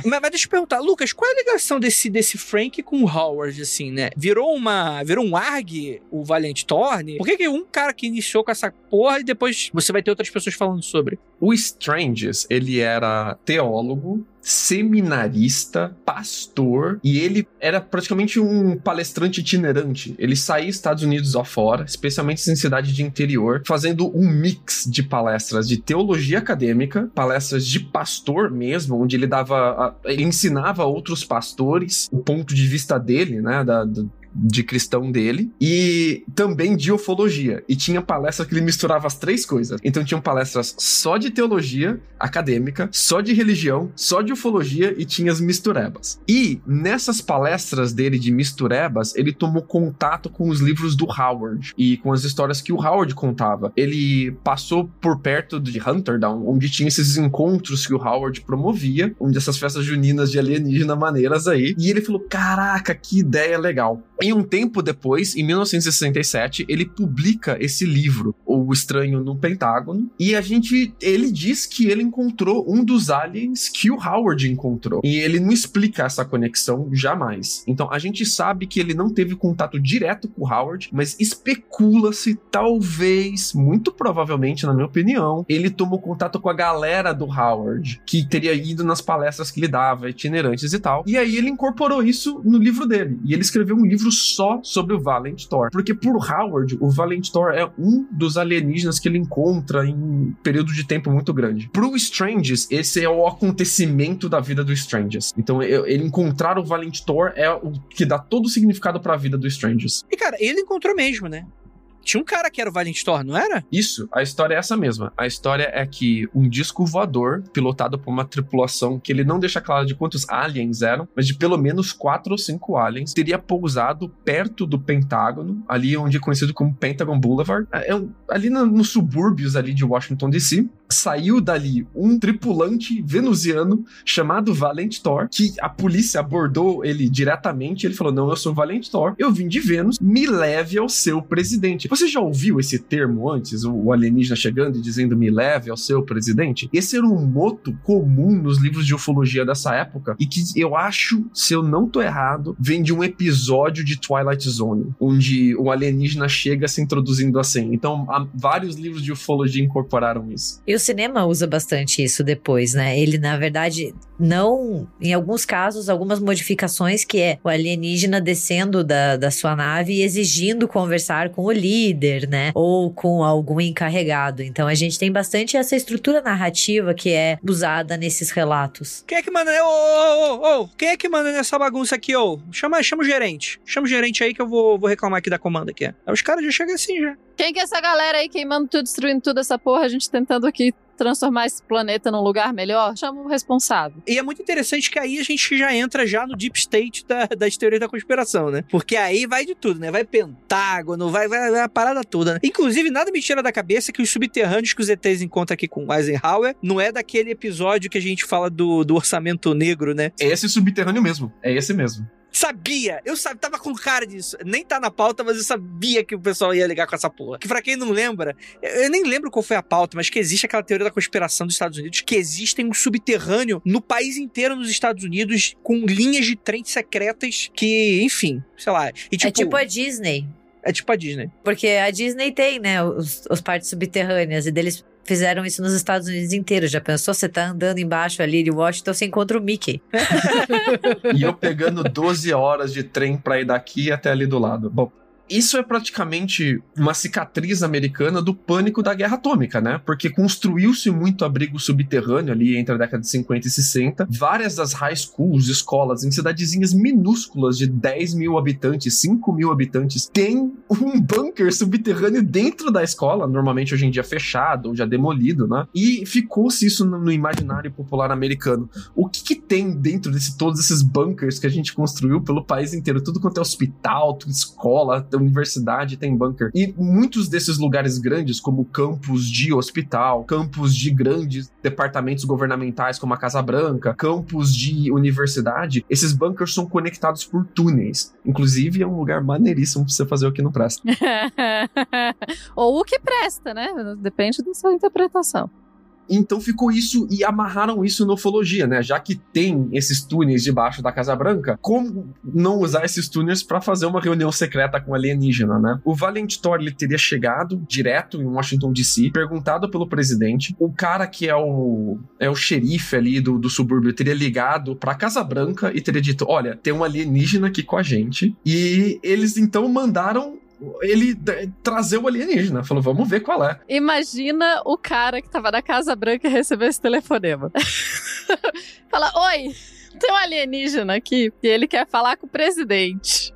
S1: Mas, mas deixa eu perguntar, Lucas, qual é a ligação desse, desse Frank com o Howard, assim, né? Virou uma. Virou um ARG, o Valiant Thorne? Por que, que um cara que iniciou com essa porra e depois você vai ter outras pessoas falando sobre?
S2: O Stranges, ele era teólogo, seminarista, pastor, e ele era praticamente um palestrante itinerante. Ele saía Estados Unidos afora, especialmente em cidade de interior, fazendo um mix de palestras de teologia acadêmica, palestras de pastor mesmo, onde ele dava, ele ensinava outros pastores o ponto de vista dele, né, da, de cristão dele e também de ufologia. E tinha palestras que ele misturava as três coisas. Então tinham palestras só de teologia acadêmica, só de religião, só de ufologia e tinha as misturebas. E nessas palestras dele de misturebas, ele tomou contato com os livros do Howard e com as histórias que o Howard contava. Ele passou por perto de Hunterdown, onde tinha esses encontros que o Howard promovia, onde essas festas juninas de alienígena maneiras aí. E ele falou: "Caraca, que ideia legal". E um tempo depois, em 1967, ele publica esse livro, O Estranho no Pentágono, e a gente, ele diz que ele encontrou um dos aliens que o Howard encontrou. E ele não explica essa conexão jamais. Então a gente sabe que ele não teve contato direto com o Howard, mas especula-se talvez, muito provavelmente, na minha opinião, ele tomou contato com a galera do Howard, que teria ido nas palestras que ele dava, itinerantes e tal. E aí ele incorporou isso no livro dele. E ele escreveu um livro só sobre o Valent Thor. Porque por Howard, o Valent Thor é um dos alienígenas que ele encontra em um período de tempo muito grande. Pro Stranges, esse é o acontecimento da vida do Stranges. Então, ele encontrar o Valent Thor é o que dá todo o significado pra vida do Stranges.
S1: E, cara, ele encontrou mesmo, né? Tinha um cara que era o Valiant Thorne, não era?
S2: Isso, a história é essa mesma. A história é que um disco voador, pilotado por uma tripulação que ele não deixa claro de quantos aliens eram, mas de pelo menos quatro ou cinco aliens, teria pousado perto do Pentágono, ali onde é conhecido como Pentagon Boulevard, é um- ali no- nos subúrbios ali de Washington DC. Saiu dali um tripulante venusiano chamado Valent Thor, que a polícia abordou ele diretamente. Ele falou: Não, eu sou Valent Thor, eu vim de Vênus, me leve ao seu presidente. Você já ouviu esse termo antes? O alienígena chegando e dizendo me leve ao seu presidente? Esse era um moto comum nos livros de ufologia dessa época e que eu acho, se eu não tô errado, vem de um episódio de Twilight Zone, onde o alienígena chega se introduzindo assim. Então, vários livros de ufologia incorporaram isso.
S3: E o cinema usa bastante isso depois, né? Ele, na verdade, não. Em alguns casos, algumas modificações que é o alienígena descendo da, da sua nave e exigindo conversar com o líder, né? Ou com algum encarregado. Então a gente tem bastante essa estrutura narrativa que é usada nesses relatos.
S1: Quem é que manda. Ô, ô, ô, ô, quem é que manda nessa bagunça aqui, ô? Chama, chama o gerente. Chama o gerente aí que eu vou, vou reclamar aqui da comanda aqui. Aí os caras já chegam assim já.
S4: Quem que é essa galera aí queimando tudo, destruindo tudo essa porra? A gente tentando aqui transformar esse planeta num lugar melhor, chama o responsável.
S1: E é muito interessante que aí a gente já entra já no deep state da, das teorias da conspiração, né? Porque aí vai de tudo, né? Vai Pentágono, vai, vai, vai a parada toda, né? Inclusive, nada me tira da cabeça que os subterrâneos que os ETs encontram aqui com Eisenhower não é daquele episódio que a gente fala do, do orçamento negro, né?
S2: É esse subterrâneo mesmo. É esse mesmo.
S1: Sabia! Eu sabia, tava com cara disso. Nem tá na pauta, mas eu sabia que o pessoal ia ligar com essa porra. Que pra quem não lembra, eu nem lembro qual foi a pauta, mas que existe aquela teoria da conspiração dos Estados Unidos, que existem um subterrâneo no país inteiro nos Estados Unidos com linhas de trem secretas que, enfim, sei lá. E, tipo,
S3: é tipo a Disney.
S1: É tipo a Disney.
S3: Porque a Disney tem, né, os, os partes subterrâneas, e deles fizeram isso nos Estados Unidos inteiros. Já pensou? Você tá andando embaixo ali de Washington, você encontra o Mickey.
S2: e eu pegando 12 horas de trem pra ir daqui até ali do lado. Bom, isso é praticamente uma cicatriz americana do pânico da guerra atômica, né? Porque construiu-se muito abrigo subterrâneo ali entre a década de 50 e 60. Várias das high schools, escolas, em cidadezinhas minúsculas de 10 mil habitantes, 5 mil habitantes, tem um bunker subterrâneo dentro da escola, normalmente hoje em dia fechado ou já demolido, né? E ficou-se isso no, imaginário popular americano. O que, que tem dentro de todos esses bunkers que a gente construiu pelo país inteiro? Tudo quanto é hospital, escola, universidade tem bunker. E muitos desses lugares grandes, como campos de hospital, campos de grandes departamentos governamentais, como a Casa Branca, campos de universidade, esses bunkers são conectados por túneis. Inclusive, é um lugar maneiríssimo pra você fazer o que não presta.
S4: Ou o que presta, né? Depende da sua interpretação.
S2: Então ficou isso e amarraram isso na ufologia, né? Já que tem esses túneis debaixo da Casa Branca, como não usar esses túneis para fazer uma reunião secreta com alienígena, né? O Valiant Thor ele teria chegado direto em Washington DC, perguntado pelo presidente. O cara que é o é o xerife ali do, do subúrbio teria ligado para Casa Branca e teria dito: "Olha, tem um alienígena aqui com a gente". E eles então mandaram ele trazer o alienígena. Falou, vamos ver qual é.
S4: Imagina o cara que tava na Casa Branca recebeu esse telefonema. Fala, oi, tem um alienígena aqui e ele quer falar com o presidente.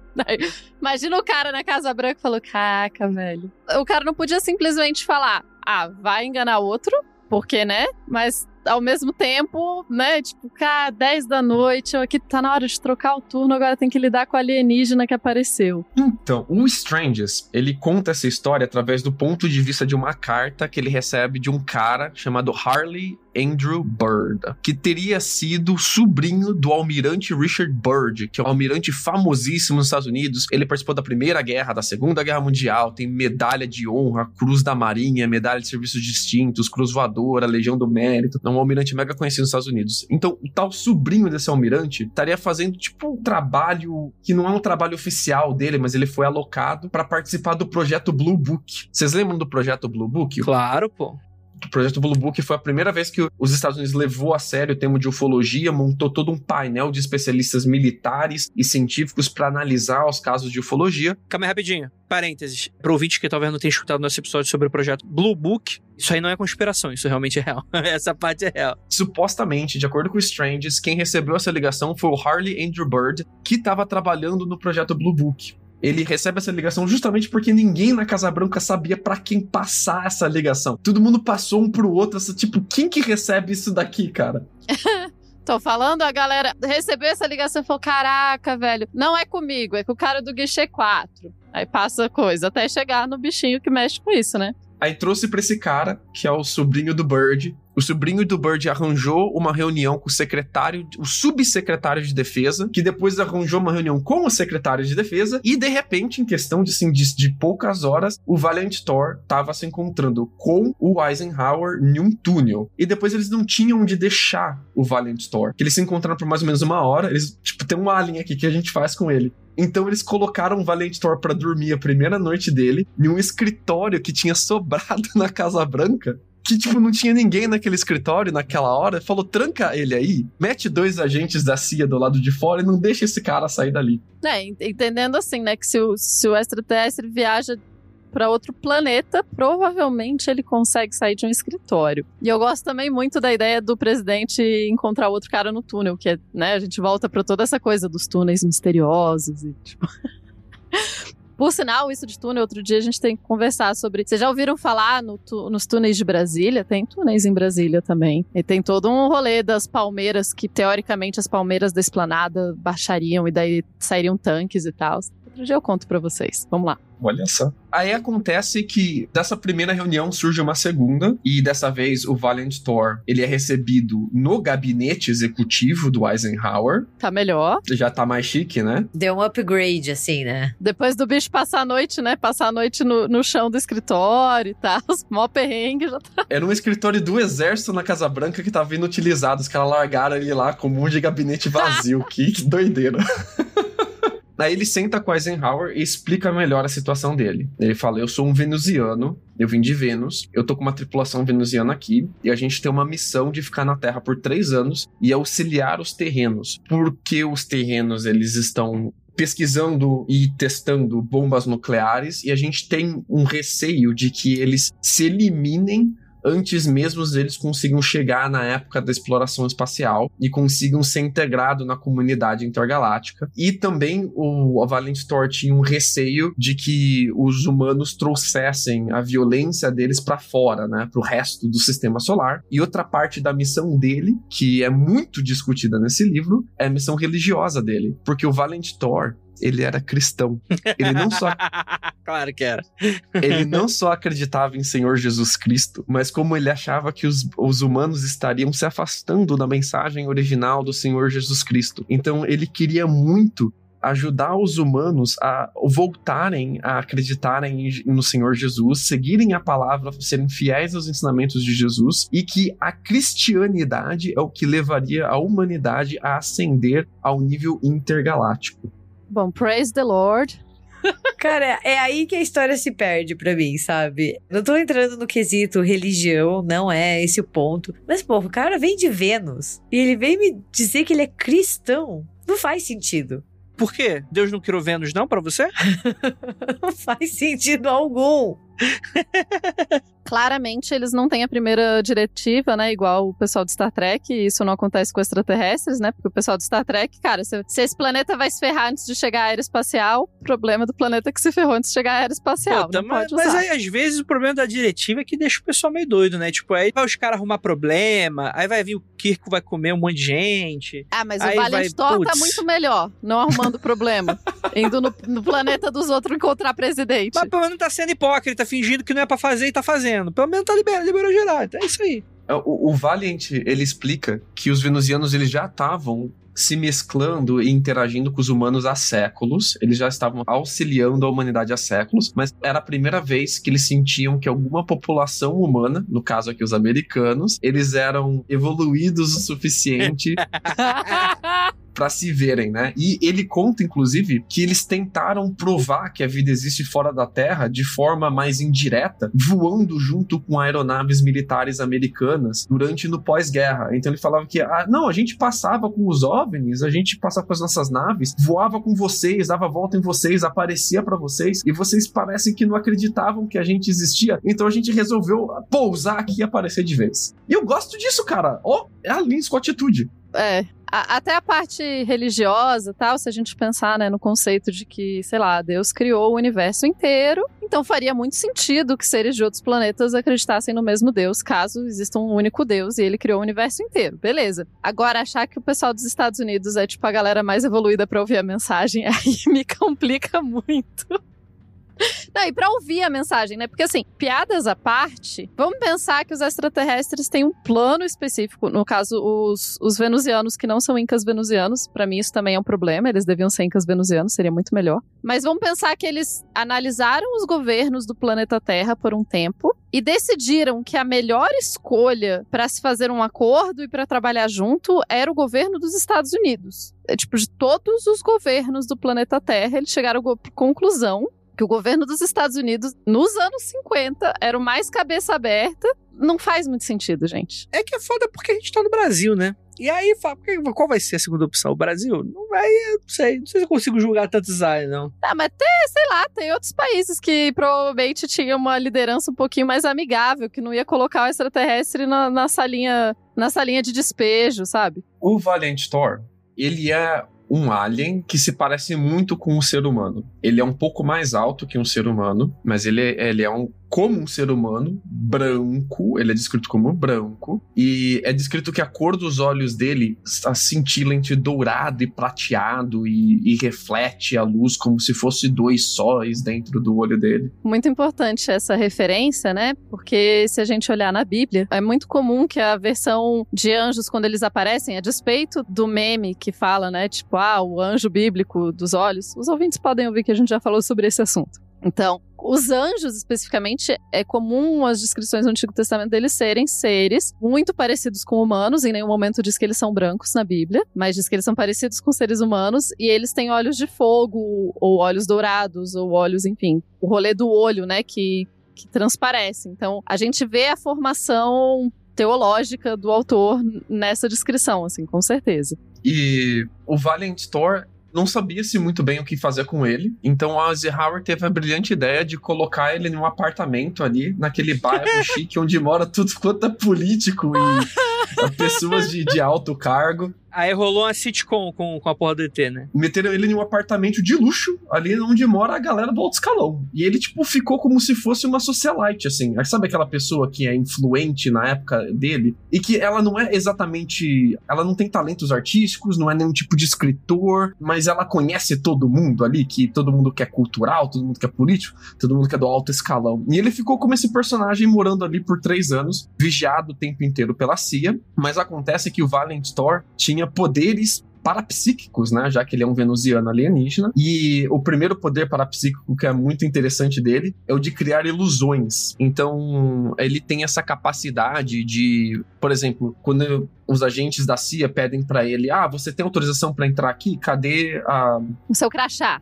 S4: Imagina o cara na Casa Branca e falou, caraca, velho. O cara não podia simplesmente falar, ah, vai enganar outro, porque, né? Mas ao mesmo tempo, né? Tipo, cara, 10 da noite, aqui tá na hora de trocar o turno, agora tem que lidar com a alienígena que apareceu.
S2: Então, o Stranges, ele conta essa história através do ponto de vista de uma carta que ele recebe de um cara chamado Harley Andrew Byrd, que teria sido sobrinho do almirante Richard Byrd, que é um almirante famosíssimo nos Estados Unidos. Ele participou da Primeira Guerra, da Segunda Guerra Mundial, tem medalha de honra, Cruz da Marinha, medalha de serviços distintos, Cruz Voadora, Legião do Mérito. É um almirante mega conhecido nos Estados Unidos. Então, o tal sobrinho desse almirante estaria fazendo tipo um trabalho que não é um trabalho oficial dele, mas ele foi alocado para participar do projeto Blue Book. Vocês lembram do projeto Blue Book?
S1: Claro, pô.
S2: O projeto Blue Book foi a primeira vez que os Estados Unidos levou a sério o tema de ufologia, montou todo um painel de especialistas militares e científicos para analisar os casos de ufologia.
S1: Calma aí rapidinho. Parênteses. Para ouvinte que talvez não tenha escutado nosso episódio sobre o projeto Blue Book, isso aí não é conspiração, isso realmente é real. essa parte é real.
S2: Supostamente, de acordo com o Stranges, quem recebeu essa ligação foi o Harley Andrew Bird, que estava trabalhando no projeto Blue Book ele recebe essa ligação justamente porque ninguém na Casa Branca sabia para quem passar essa ligação. Todo mundo passou um pro outro, assim, tipo, quem que recebe isso daqui, cara?
S4: Tô falando, a galera recebeu essa ligação e falou: caraca, velho, não é comigo, é com o cara do guichê 4. Aí passa coisa, até chegar no bichinho que mexe com isso, né?
S2: Aí trouxe pra esse cara, que é o sobrinho do Bird, o sobrinho do Bird arranjou uma reunião com o secretário, o subsecretário de defesa, que depois arranjou uma reunião com o secretário de defesa, e de repente, em questão de, assim, de, de poucas horas, o Valiant Thor estava se encontrando com o Eisenhower em um túnel. E depois eles não tinham onde deixar o Valiant Thor. Que eles se encontraram por mais ou menos uma hora. Eles, tipo, tem um alien aqui que a gente faz com ele. Então eles colocaram o Valiant Thor para dormir a primeira noite dele em um escritório que tinha sobrado na Casa Branca que, tipo, não tinha ninguém naquele escritório naquela hora, falou: tranca ele aí, mete dois agentes da CIA do lado de fora e não deixa esse cara sair dali.
S4: É, entendendo assim, né, que se o, se o extraterrestre viaja para outro planeta, provavelmente ele consegue sair de um escritório. E eu gosto também muito da ideia do presidente encontrar outro cara no túnel, que é, né, a gente volta para toda essa coisa dos túneis misteriosos e tipo Por sinal, isso de túnel, outro dia a gente tem que conversar sobre. Vocês já ouviram falar no nos túneis de Brasília? Tem túneis em Brasília também. E tem todo um rolê das palmeiras que, teoricamente, as palmeiras da esplanada baixariam e daí sairiam tanques e tal. Outro dia eu conto para vocês. Vamos lá.
S2: Olha só. Aí acontece que dessa primeira reunião surge uma segunda e dessa vez o Valiant Thor, ele é recebido no gabinete executivo do Eisenhower.
S4: Tá melhor.
S2: Já tá mais chique, né?
S3: Deu um upgrade, assim, né?
S4: Depois do bicho passar a noite, né? Passar a noite no, no chão do escritório e tal. Os mó perrengue já tá.
S2: Era um escritório do exército na Casa Branca que tava inutilizado. Os caras largaram ele lá como um de gabinete vazio. que doideira. Aí ele senta com Eisenhower e explica melhor a situação dele. Ele fala: Eu sou um venusiano, eu vim de Vênus, eu tô com uma tripulação venusiana aqui, e a gente tem uma missão de ficar na Terra por três anos e auxiliar os terrenos. Porque os terrenos eles estão pesquisando e testando bombas nucleares e a gente tem um receio de que eles se eliminem antes mesmo deles consigam chegar na época da exploração espacial e consigam ser integrados na comunidade intergaláctica. E também o Valent Thor tinha um receio de que os humanos trouxessem a violência deles para fora, né, para o resto do sistema solar. E outra parte da missão dele, que é muito discutida nesse livro, é a missão religiosa dele, porque o Valent Thor ele era cristão. Ele não só.
S1: claro que era.
S2: ele não só acreditava em Senhor Jesus Cristo, mas como ele achava que os, os humanos estariam se afastando da mensagem original do Senhor Jesus Cristo. Então ele queria muito ajudar os humanos a voltarem a acreditarem no Senhor Jesus, seguirem a palavra, serem fiéis aos ensinamentos de Jesus e que a cristianidade é o que levaria a humanidade a ascender ao nível intergaláctico.
S4: Bom, praise the Lord.
S3: Cara, é aí que a história se perde pra mim, sabe? Não tô entrando no quesito religião, não é esse o ponto. Mas, pô, o cara vem de Vênus e ele vem me dizer que ele é cristão. Não faz sentido.
S1: Por quê? Deus não criou Vênus, não, para você?
S3: não faz sentido algum.
S4: Claramente, eles não têm a primeira diretiva, né? Igual o pessoal do Star Trek. E isso não acontece com extraterrestres, né? Porque o pessoal do Star Trek, cara, se, se esse planeta vai se ferrar antes de chegar à aeroespacial, problema do planeta é que se ferrou antes de chegar à aeroespacial. Mas,
S1: mas, aí, às vezes, o problema da diretiva é que deixa o pessoal meio doido, né? Tipo, aí vai os caras arrumar problema, aí vai vir o Kirk vai comer um monte de gente.
S4: Ah, mas o Valiant Thor tá muito melhor, não arrumando problema. indo no, no, planeta dos outros encontrar presidente.
S1: Mas pelo menos tá sendo hipócrita, fingindo que não é pra fazer e tá fazendo. Pelo menos tá liberando, liberou geral. Então é isso aí.
S2: É, o, o Valiant, ele explica que os venusianos eles já estavam se mesclando e interagindo com os humanos há séculos. Eles já estavam auxiliando a humanidade há séculos, mas era a primeira vez que eles sentiam que alguma população humana, no caso aqui os americanos, eles eram evoluídos o suficiente para se verem, né? E ele conta, inclusive, que eles tentaram provar que a vida existe fora da Terra de forma mais indireta, voando junto com aeronaves militares americanas durante no pós-guerra. Então ele falava que, ah, não, a gente passava com os OVNIs, a gente passava com as nossas naves, voava com vocês, dava volta em vocês, aparecia para vocês, e vocês parecem que não acreditavam que a gente existia. Então a gente resolveu pousar aqui e aparecer de vez. E eu gosto disso, cara. Ó, oh, é a Lins com atitude.
S4: É, a, até a parte religiosa, tal, se a gente pensar, né, no conceito de que, sei lá, Deus criou o universo inteiro, então faria muito sentido que seres de outros planetas acreditassem no mesmo Deus, caso exista um único Deus e ele criou o universo inteiro. Beleza. Agora, achar que o pessoal dos Estados Unidos é tipo a galera mais evoluída para ouvir a mensagem, aí me complica muito. Não, e pra ouvir a mensagem, né? Porque assim, piadas à parte, vamos pensar que os extraterrestres têm um plano específico. No caso, os, os venusianos que não são incas venusianos, para mim isso também é um problema, eles deviam ser incas venusianos, seria muito melhor. Mas vamos pensar que eles analisaram os governos do planeta Terra por um tempo e decidiram que a melhor escolha para se fazer um acordo e para trabalhar junto era o governo dos Estados Unidos. É, tipo, de todos os governos do planeta Terra, eles chegaram à conclusão que o governo dos Estados Unidos, nos anos 50, era o mais cabeça aberta. Não faz muito sentido, gente.
S1: É que é foda porque a gente tá no Brasil, né? E aí, qual vai ser a segunda opção? O Brasil? Não vai, não sei. Não sei se eu consigo julgar tantos aí, não.
S4: Ah, mas tem, sei lá, tem outros países que provavelmente tinham uma liderança um pouquinho mais amigável, que não ia colocar o extraterrestre na, na salinha na salinha de despejo, sabe?
S2: O Valiant Thor, ele é um alien que se parece muito com um ser humano. Ele é um pouco mais alto que um ser humano, mas ele, ele é um como um ser humano, branco, ele é descrito como branco, e é descrito que a cor dos olhos dele está cintilante dourado e prateado e, e, reflete a luz como se fosse dois sóis dentro do olho dele.
S4: Muito importante essa referência, né? Porque se a gente olhar na Bíblia, é muito comum que a versão de anjos, quando eles aparecem, a despeito do meme que fala, né? Tipo, ah, o anjo bíblico dos olhos, os ouvintes podem ouvir que a gente já falou sobre esse assunto. Então, os anjos, especificamente, é comum as descrições do Antigo Testamento deles serem seres muito parecidos com humanos. Em nenhum momento diz que eles são brancos na Bíblia, mas diz que eles são parecidos com seres humanos e eles têm olhos de fogo, ou olhos dourados, ou olhos, enfim. O rolê do olho, né, que, que transparece. Então, a gente vê a formação teológica do autor nessa descrição, assim, com certeza.
S2: E o Valiant Thor não sabia-se muito bem o que fazer com ele. Então a Howard teve a brilhante ideia de colocar ele num apartamento ali, naquele bairro chique, onde mora tudo quanto é político e pessoas de, de alto cargo.
S1: Aí rolou uma sitcom com, com a porra do ET, né?
S2: Meteram ele em um apartamento de luxo, ali onde mora a galera do alto escalão. E ele, tipo, ficou como se fosse uma socialite, assim. Sabe aquela pessoa que é influente na época dele? E que ela não é exatamente. Ela não tem talentos artísticos, não é nenhum tipo de escritor, mas ela conhece todo mundo ali, que todo mundo que é cultural, todo mundo que é político, todo mundo que é do alto escalão. E ele ficou como esse personagem morando ali por três anos, vigiado o tempo inteiro pela CIA. Mas acontece que o Valiant Thor tinha tinha poderes parapsíquicos, né? Já que ele é um venusiano alienígena. E o primeiro poder parapsíquico que é muito interessante dele é o de criar ilusões. Então, ele tem essa capacidade de, por exemplo, quando os agentes da CIA pedem para ele: "Ah, você tem autorização para entrar aqui? Cadê a
S4: o seu crachá?"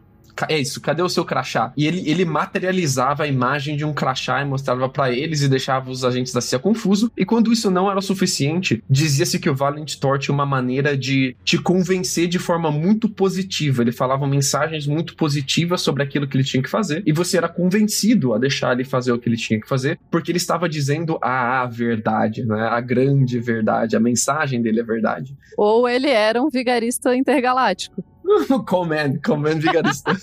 S2: É isso, cadê o seu crachá? E ele, ele materializava a imagem de um crachá e mostrava para eles e deixava os agentes da CIA confuso. E quando isso não era suficiente, dizia-se que o Valiant Thor tinha uma maneira de te convencer de forma muito positiva. Ele falava mensagens muito positivas sobre aquilo que ele tinha que fazer e você era convencido a deixar ele fazer o que ele tinha que fazer, porque ele estava dizendo a verdade, né? A grande verdade, a mensagem dele é verdade.
S4: Ou ele era um vigarista intergaláctico.
S2: Command, Command vigarista.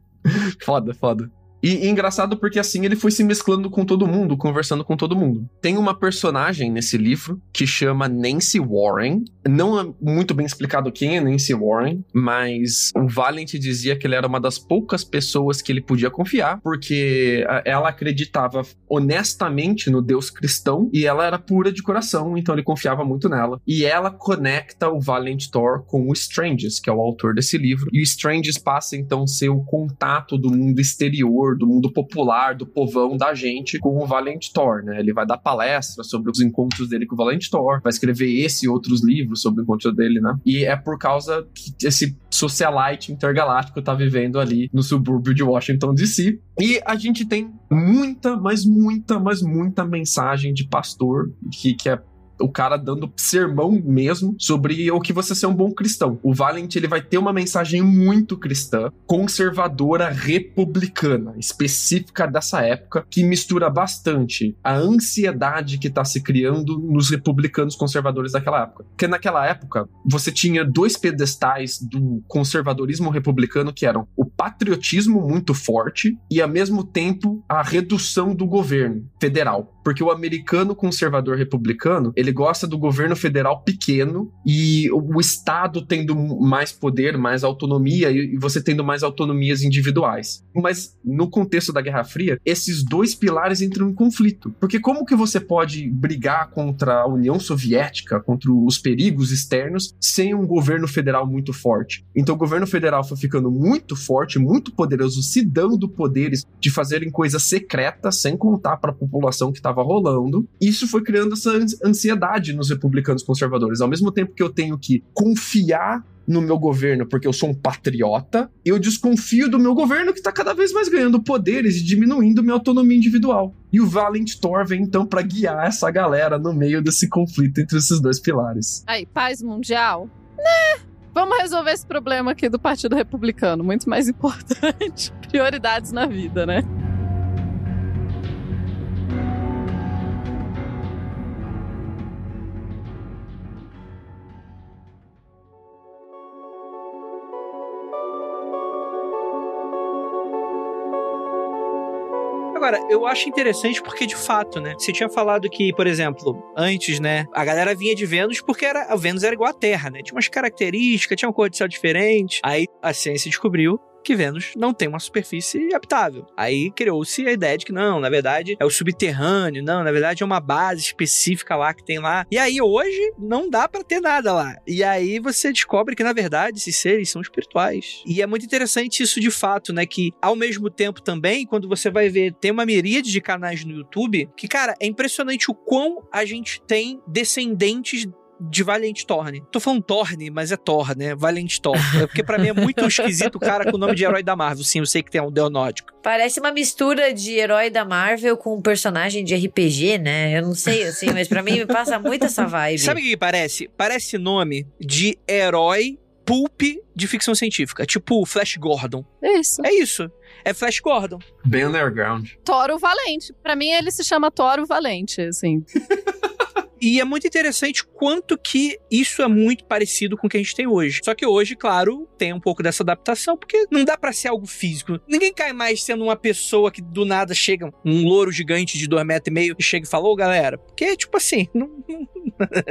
S2: foda, foda. E, e, engraçado porque assim ele foi se mesclando com todo mundo, conversando com todo mundo. Tem uma personagem nesse livro que chama Nancy Warren. Não é muito bem explicado quem é Nancy Warren, mas o Valiant dizia que ele era uma das poucas pessoas que ele podia confiar, porque ela acreditava honestamente no Deus cristão e ela era pura de coração, então ele confiava muito nela. E ela conecta o Valiant Thor com o Stranges, que é o autor desse livro. E o Stranges passa então a ser o contato do mundo exterior do mundo popular, do povão da gente com o Valiant Thor, né? Ele vai dar palestra sobre os encontros dele com o Valiant Thor, vai escrever esse e outros livros sobre o encontro dele, né? E é por causa que esse socialite intergaláctico tá vivendo ali no subúrbio de Washington DC. E a gente tem muita, mas muita, mas muita mensagem de pastor que, que é o cara dando sermão mesmo sobre o que você ser um bom cristão. O Valent ele vai ter uma mensagem muito cristã, conservadora, republicana, específica dessa época, que mistura bastante a ansiedade que está se criando nos republicanos conservadores daquela época. Porque naquela época você tinha dois pedestais do conservadorismo republicano que eram o patriotismo muito forte e ao mesmo tempo a redução do governo federal porque o americano conservador republicano, ele gosta do governo federal pequeno e o estado tendo mais poder, mais autonomia e você tendo mais autonomias individuais. Mas no contexto da Guerra Fria, esses dois pilares entram em conflito. Porque como que você pode brigar contra a União Soviética, contra os perigos externos, sem um governo federal muito forte? Então o governo federal foi ficando muito forte, muito poderoso, se dando poderes de fazerem coisas secretas sem contar para a população que estava estava rolando. Isso foi criando essa ansiedade nos republicanos conservadores. Ao mesmo tempo que eu tenho que confiar no meu governo porque eu sou um patriota, eu desconfio do meu governo que está cada vez mais ganhando poderes e diminuindo minha autonomia individual. E o Valent Thor vem então para guiar essa galera no meio desse conflito entre esses dois pilares.
S4: Aí, paz mundial? Né? Vamos resolver esse problema aqui do Partido Republicano, muito mais importante. Prioridades na vida, né?
S1: Agora, eu acho interessante porque, de fato, né? Você tinha falado que, por exemplo, antes, né? A galera vinha de Vênus porque era, a Vênus era igual à Terra, né? Tinha umas características, tinha uma cor de céu diferente. Aí a ciência descobriu que Vênus não tem uma superfície habitável. Aí criou-se a ideia de que não, na verdade é o subterrâneo, não, na verdade é uma base específica lá que tem lá. E aí hoje não dá para ter nada lá. E aí você descobre que na verdade esses seres são espirituais. E é muito interessante isso de fato, né, que ao mesmo tempo também, quando você vai ver, tem uma miríade de canais no YouTube, que cara, é impressionante o quão a gente tem descendentes de Valiant Thorn. Tô falando Thorn, mas é Thor, né? Valiant Thor. É porque para mim é muito esquisito o cara com o nome de herói da Marvel. Sim, eu sei que tem um deus nórdico.
S3: Parece uma mistura de herói da Marvel com um personagem de RPG, né? Eu não sei, assim, mas para mim me passa muito essa vibe.
S1: Sabe o que parece? Parece nome de herói pulp de ficção científica. Tipo Flash Gordon.
S4: É isso.
S1: É isso. É Flash Gordon.
S2: Bem underground.
S4: Toro Valente. Para mim ele se chama Toro Valente, assim.
S1: E é muito interessante quanto que isso é muito parecido com o que a gente tem hoje. Só que hoje, claro, tem um pouco dessa adaptação, porque não dá para ser algo físico. Ninguém cai mais sendo uma pessoa que do nada chega, um louro gigante de dois metros e meio, e chega e fala, ô galera, porque, tipo assim, não,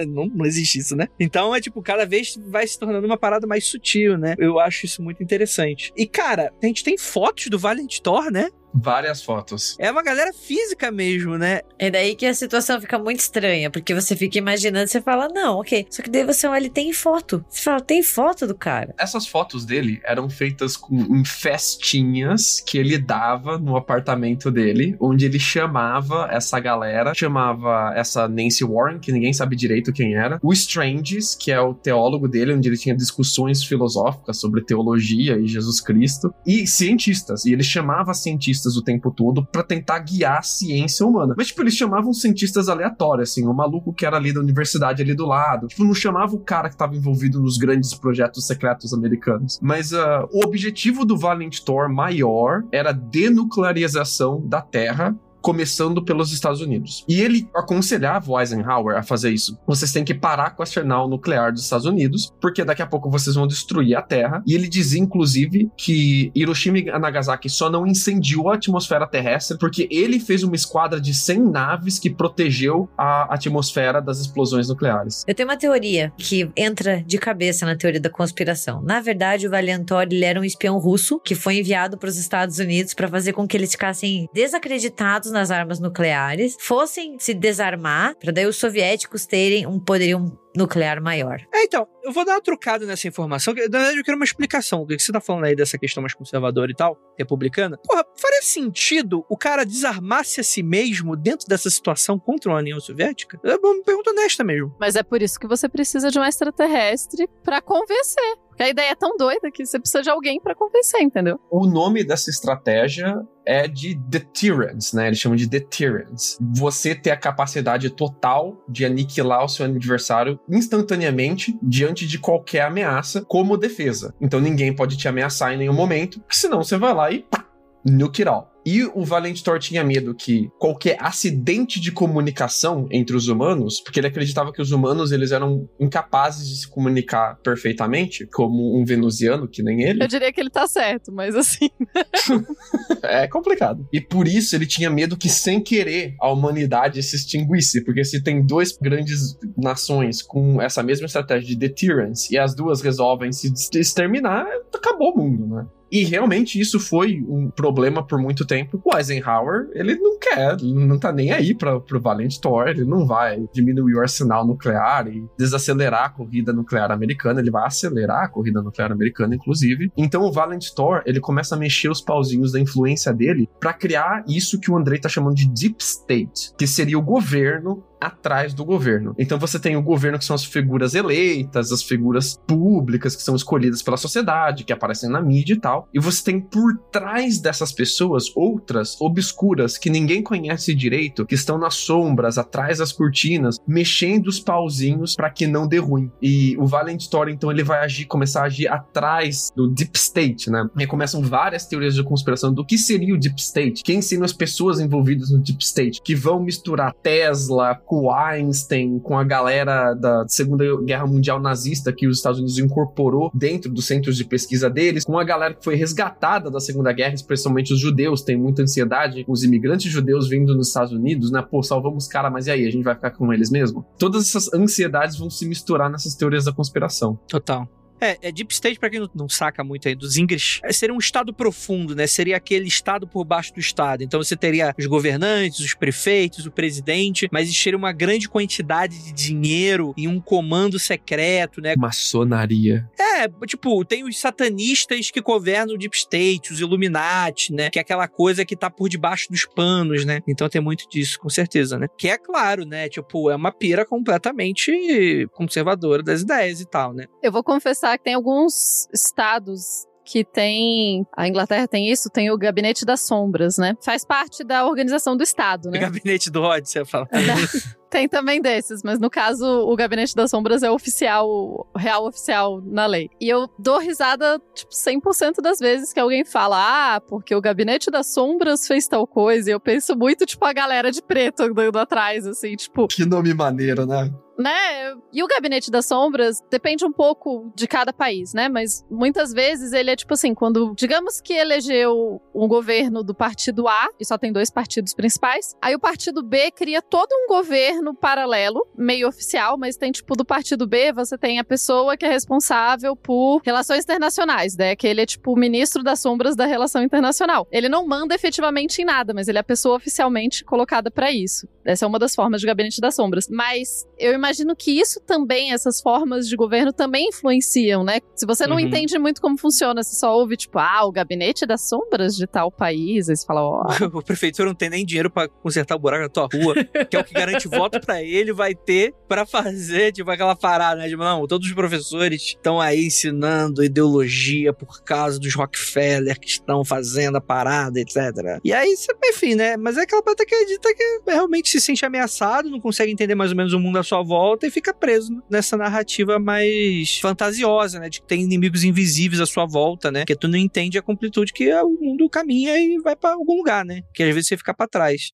S1: não, não existe isso, né? Então é tipo, cada vez vai se tornando uma parada mais sutil, né? Eu acho isso muito interessante. E, cara, a gente tem fotos do Valiant Thor, né?
S2: Várias fotos.
S1: É uma galera física mesmo, né?
S3: É daí que a situação fica muito estranha, porque você fica imaginando, você fala, não, ok. Só que daí você olha e tem foto. Você fala, tem foto do cara.
S2: Essas fotos dele eram feitas com, em festinhas que ele dava no apartamento dele, onde ele chamava essa galera, chamava essa Nancy Warren, que ninguém sabe direito quem era, o Stranges, que é o teólogo dele, onde ele tinha discussões filosóficas sobre teologia e Jesus Cristo, e cientistas. E ele chamava cientistas o tempo todo para tentar guiar a ciência humana. Mas, tipo, eles chamavam cientistas aleatórios, assim, o maluco que era ali da universidade ali do lado. Tipo, não chamava o cara que estava envolvido nos grandes projetos secretos americanos. Mas uh, o objetivo do Valiant Thor maior era denuclearização da Terra começando pelos Estados Unidos. E ele aconselhava o Eisenhower a fazer isso. Vocês têm que parar com o arsenal nuclear dos Estados Unidos, porque daqui a pouco vocês vão destruir a Terra. E ele dizia, inclusive, que Hiroshima e Nagasaki só não incendiou a atmosfera terrestre porque ele fez uma esquadra de 100 naves que protegeu a atmosfera das explosões nucleares.
S3: Eu tenho uma teoria que entra de cabeça na teoria da conspiração. Na verdade, o Valiantor ele era um espião russo que foi enviado para os Estados Unidos para fazer com que eles ficassem desacreditados nas armas nucleares, fossem se desarmar, para daí os soviéticos terem um poderio nuclear maior.
S1: É, então, eu vou dar uma trucada nessa informação. que, Na verdade, eu quero uma explicação. O que você tá falando aí dessa questão mais conservadora e tal, republicana? Porra, faria sentido o cara desarmar-se a si mesmo dentro dessa situação contra uma União Soviética? É uma pergunta honesta mesmo.
S4: Mas é por isso que você precisa de um extraterrestre para convencer. A ideia é tão doida que você precisa de alguém para convencer, entendeu?
S2: O nome dessa estratégia é de deterrence, né? Eles chamam de deterrence. Você ter a capacidade total de aniquilar o seu adversário instantaneamente diante de qualquer ameaça como defesa. Então ninguém pode te ameaçar em nenhum momento, porque senão você vai lá e pá, nuke it all. E o Valente Thor tinha medo que qualquer acidente de comunicação entre os humanos, porque ele acreditava que os humanos eles eram incapazes de se comunicar perfeitamente, como um venusiano, que nem ele.
S4: Eu diria que ele tá certo, mas assim.
S2: é complicado. E por isso ele tinha medo que, sem querer, a humanidade se extinguisse, porque se tem dois grandes nações com essa mesma estratégia de deterrence e as duas resolvem se exterminar, acabou o mundo, né? E realmente isso foi um problema por muito tempo. O Eisenhower, ele não quer, ele não tá nem aí para pro Valente Thor, ele não vai diminuir o arsenal nuclear e desacelerar a corrida nuclear americana, ele vai acelerar a corrida nuclear americana, inclusive. Então o Valente Thor, ele começa a mexer os pauzinhos da influência dele para criar isso que o Andrei tá chamando de Deep State, que seria o governo atrás do governo. Então você tem o governo que são as figuras eleitas, as figuras públicas que são escolhidas pela sociedade, que aparecem na mídia e tal. E você tem por trás dessas pessoas outras obscuras que ninguém conhece direito, que estão nas sombras, atrás das cortinas, mexendo os pauzinhos para que não dê ruim. E o Valent Story então ele vai agir, começar a agir atrás do Deep State, né? E começam várias teorias de conspiração do que seria o Deep State, quem seriam as pessoas envolvidas no Deep State, que vão misturar Tesla, com o Einstein, com a galera da Segunda Guerra Mundial nazista que os Estados Unidos incorporou dentro dos centros de pesquisa deles, com a galera que foi resgatada da Segunda Guerra, especialmente os judeus, tem muita ansiedade, os imigrantes judeus vindo nos Estados Unidos, né? Pô, salvamos os caras, mas e aí? A gente vai ficar com eles mesmo? Todas essas ansiedades vão se misturar nessas teorias da conspiração.
S1: Total. É, é Deep State, pra quem não, não saca muito aí dos English, é, seria um estado profundo, né? Seria aquele estado por baixo do estado. Então você teria os governantes, os prefeitos, o presidente, mas existiria uma grande quantidade de dinheiro e um comando secreto, né?
S2: Maçonaria.
S1: É, tipo, tem os satanistas que governam o Deep State, os Illuminati, né? Que é aquela coisa que tá por debaixo dos panos, né? Então tem muito disso, com certeza, né? Que é claro, né? Tipo, é uma pira completamente conservadora das ideias e tal, né?
S4: Eu vou confessar que tem alguns estados que tem. A Inglaterra tem isso, tem o Gabinete das Sombras, né? Faz parte da organização do Estado, né?
S1: O gabinete do Rod, você fala.
S4: Tem também desses, mas no caso, o Gabinete das Sombras é oficial, o real oficial na lei. E eu dou risada, tipo, 100% das vezes que alguém fala, ah, porque o Gabinete das Sombras fez tal coisa. E eu penso muito, tipo, a galera de preto andando atrás, assim, tipo.
S2: Que nome maneiro, né?
S4: Né? E o Gabinete das Sombras depende um pouco de cada país, né? Mas muitas vezes ele é tipo assim, quando digamos que elegeu um governo do partido A, e só tem dois partidos principais, aí o partido B cria todo um governo paralelo, meio oficial, mas tem tipo do partido B, você tem a pessoa que é responsável por relações internacionais, né? Que ele é tipo o ministro das sombras da relação internacional. Ele não manda efetivamente em nada, mas ele é a pessoa oficialmente colocada para isso. Essa é uma das formas de Gabinete das Sombras. Mas eu imagino imagino que isso também, essas formas de governo também influenciam, né? Se você não
S1: Uhum.
S4: entende muito como funciona, você só ouve, tipo, ah, o gabinete das sombras de tal país, aí você fala, ó.
S1: o prefeitura não tem nem dinheiro pra consertar o buraco na tua rua, que é o que garante voto pra ele, vai ter pra fazer, tipo, aquela parada, né? Tipo, não, todos os professores estão aí ensinando ideologia por causa dos Rockefeller que estão fazendo a parada, etc. E aí, você- enfim, né? Mas é aquela parte que acredita que realmente se sente ameaçado, não consegue entender mais ou menos o mundo à sua volta e fica preso nessa narrativa mais fantasiosa, né? De que tem inimigos invisíveis à sua volta, né? Que tu não entende a completude que o mundo caminha e vai pra algum lugar, né? Que às vezes você fica pra trás.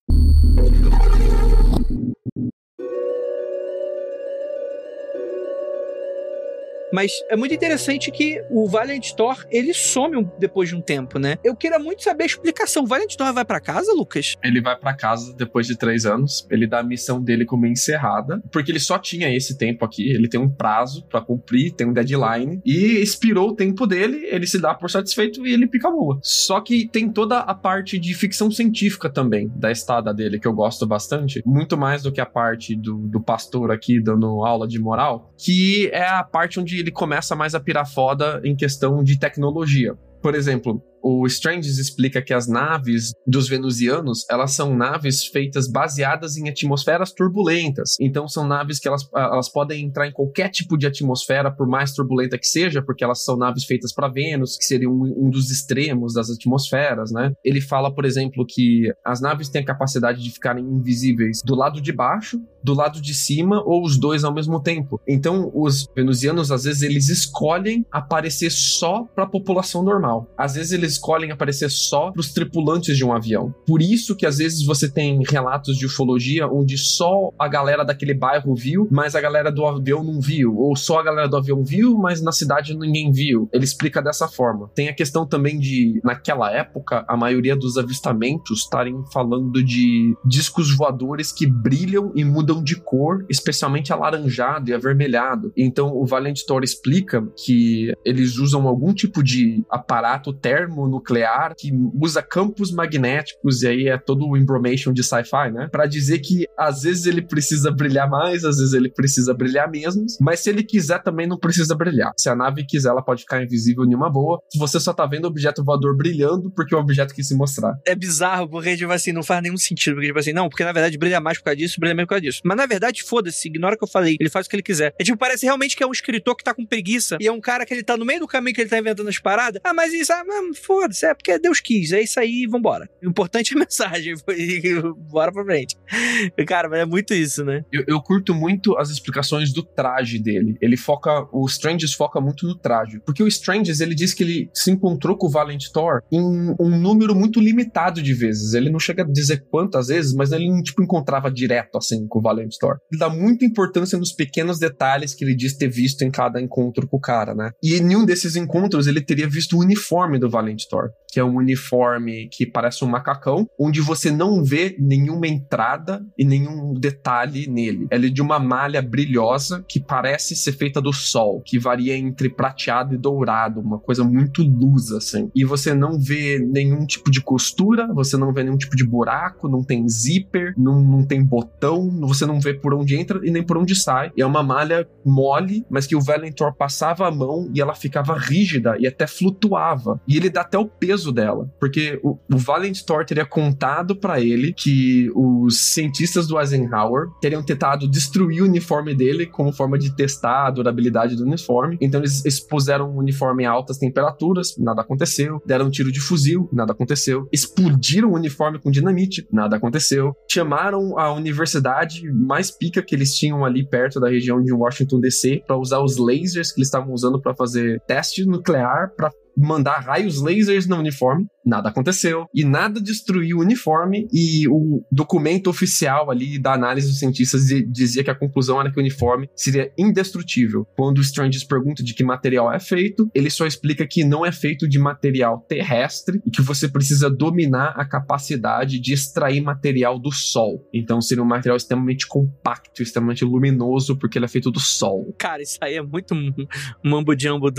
S1: Mas é muito interessante que o Valiant Thor, ele some depois de um tempo, né? Eu queria muito saber a explicação. O Valiant Thor vai pra casa, Lucas?
S2: Ele vai pra casa depois de três anos. Ele dá a missão dele como encerrada, porque ele só tinha esse tempo aqui. Ele tem um prazo pra cumprir, tem um deadline e expirou o tempo dele. Ele se dá por satisfeito e ele pica a mula. Só que tem toda a parte de ficção científica também da estada dele que eu gosto bastante, muito mais do que a parte do, do pastor aqui dando aula de moral, que é a parte onde ele começa mais a pirar foda em questão de tecnologia. Por exemplo, o Stranges explica que as naves dos venusianos, elas são naves feitas baseadas em atmosferas turbulentas. Então são naves que elas, ah, elas podem entrar em qualquer tipo de atmosfera, por mais turbulenta que seja, porque elas são naves feitas para Vênus, que seria um, um dos extremos das atmosferas, né? Ele fala, por exemplo, que as naves têm a capacidade de ficarem invisíveis do lado de baixo, do lado de cima ou os dois ao mesmo tempo. Então, os venusianos, às vezes, eles escolhem aparecer só para a população normal. Às vezes, eles escolhem aparecer só para os tripulantes de um avião. Por isso que, às vezes, você tem relatos de ufologia onde só a galera daquele bairro viu, mas a galera do avião não viu. Ou só a galera do avião viu, mas na cidade ninguém viu. Ele explica dessa forma. Tem a questão também de, naquela época, a maioria dos avistamentos estarem falando de discos voadores que brilham e mudam de cor, especialmente alaranjado e avermelhado. Então o Valiant Thor explica que eles usam algum tipo de aparato termonuclear que usa campos magnéticos e aí é todo o information de sci-fi, né? Pra dizer que às vezes ele precisa brilhar mais, às vezes ele precisa brilhar menos, mas se ele quiser também não precisa brilhar. Se a nave quiser, ela pode ficar invisível em uma boa. Se você só tá vendo o objeto voador brilhando porque o objeto quis se mostrar.
S1: É bizarro, porque, tipo assim, não faz nenhum sentido. Porque, tipo assim, não, porque na verdade brilha mais por causa disso, brilha menos por causa disso. Mas na verdade, foda-se, ignora o que eu falei. Ele faz o que ele quiser. É tipo, parece realmente que é um escritor que tá com preguiça e é um cara que ele tá no meio do caminho que ele tá inventando as paradas. Ah, mas isso, ah, mas foda-se, é porque Deus quis, é isso aí, vambora. O importante é a mensagem, bora pra frente. Cara, mas é muito isso, né?
S2: Eu, eu curto muito as explicações do traje dele. Ele foca, o Stranges foca muito no traje. Porque o Stranges, ele diz que ele se encontrou com o Valent Thor em um número muito limitado de vezes. Ele não chega a dizer quantas vezes, mas ele tipo, encontrava direto, assim, com o Valent Thor. Ele dá muita importância nos pequenos detalhes que ele diz ter visto em cada encontro com o cara, né? E em um desses encontros, ele teria visto o uniforme do Valent Thor, que é um uniforme que parece um macacão, onde você não vê nenhuma entrada e nenhum detalhe nele. Ele é de uma malha brilhosa que parece ser feita do sol, que varia entre prateado e dourado, uma coisa muito luz, assim. E você não vê nenhum tipo de costura, você não vê nenhum tipo de buraco, não tem zíper, não, não tem botão, você não vê por onde entra e nem por onde sai. E é uma malha mole, mas que o Valentor passava a mão e ela ficava rígida e até flutuava. E ele dá até o peso dela, porque o, o Valentor teria contado para ele que os cientistas do Eisenhower teriam tentado destruir o uniforme dele como forma de testar a durabilidade do uniforme. Então eles expuseram o uniforme a altas temperaturas, nada aconteceu. Deram um tiro de fuzil, nada aconteceu. Explodiram o uniforme com dinamite, nada aconteceu. Chamaram a universidade mais pica que eles tinham ali perto da região de Washington DC para usar os lasers que eles estavam usando para fazer teste nuclear para mandar raios lasers no uniforme, nada aconteceu. E nada destruiu o uniforme, e o documento oficial ali da análise dos cientistas dizia que a conclusão era que o uniforme seria indestrutível. Quando o Strange pergunta de que material é feito, ele só explica que não é feito de material terrestre e que você precisa dominar a capacidade de extrair material do Sol. Então seria um material extremamente compacto, extremamente luminoso, porque ele é feito do Sol.
S1: Cara, isso aí é muito mambo-jumbo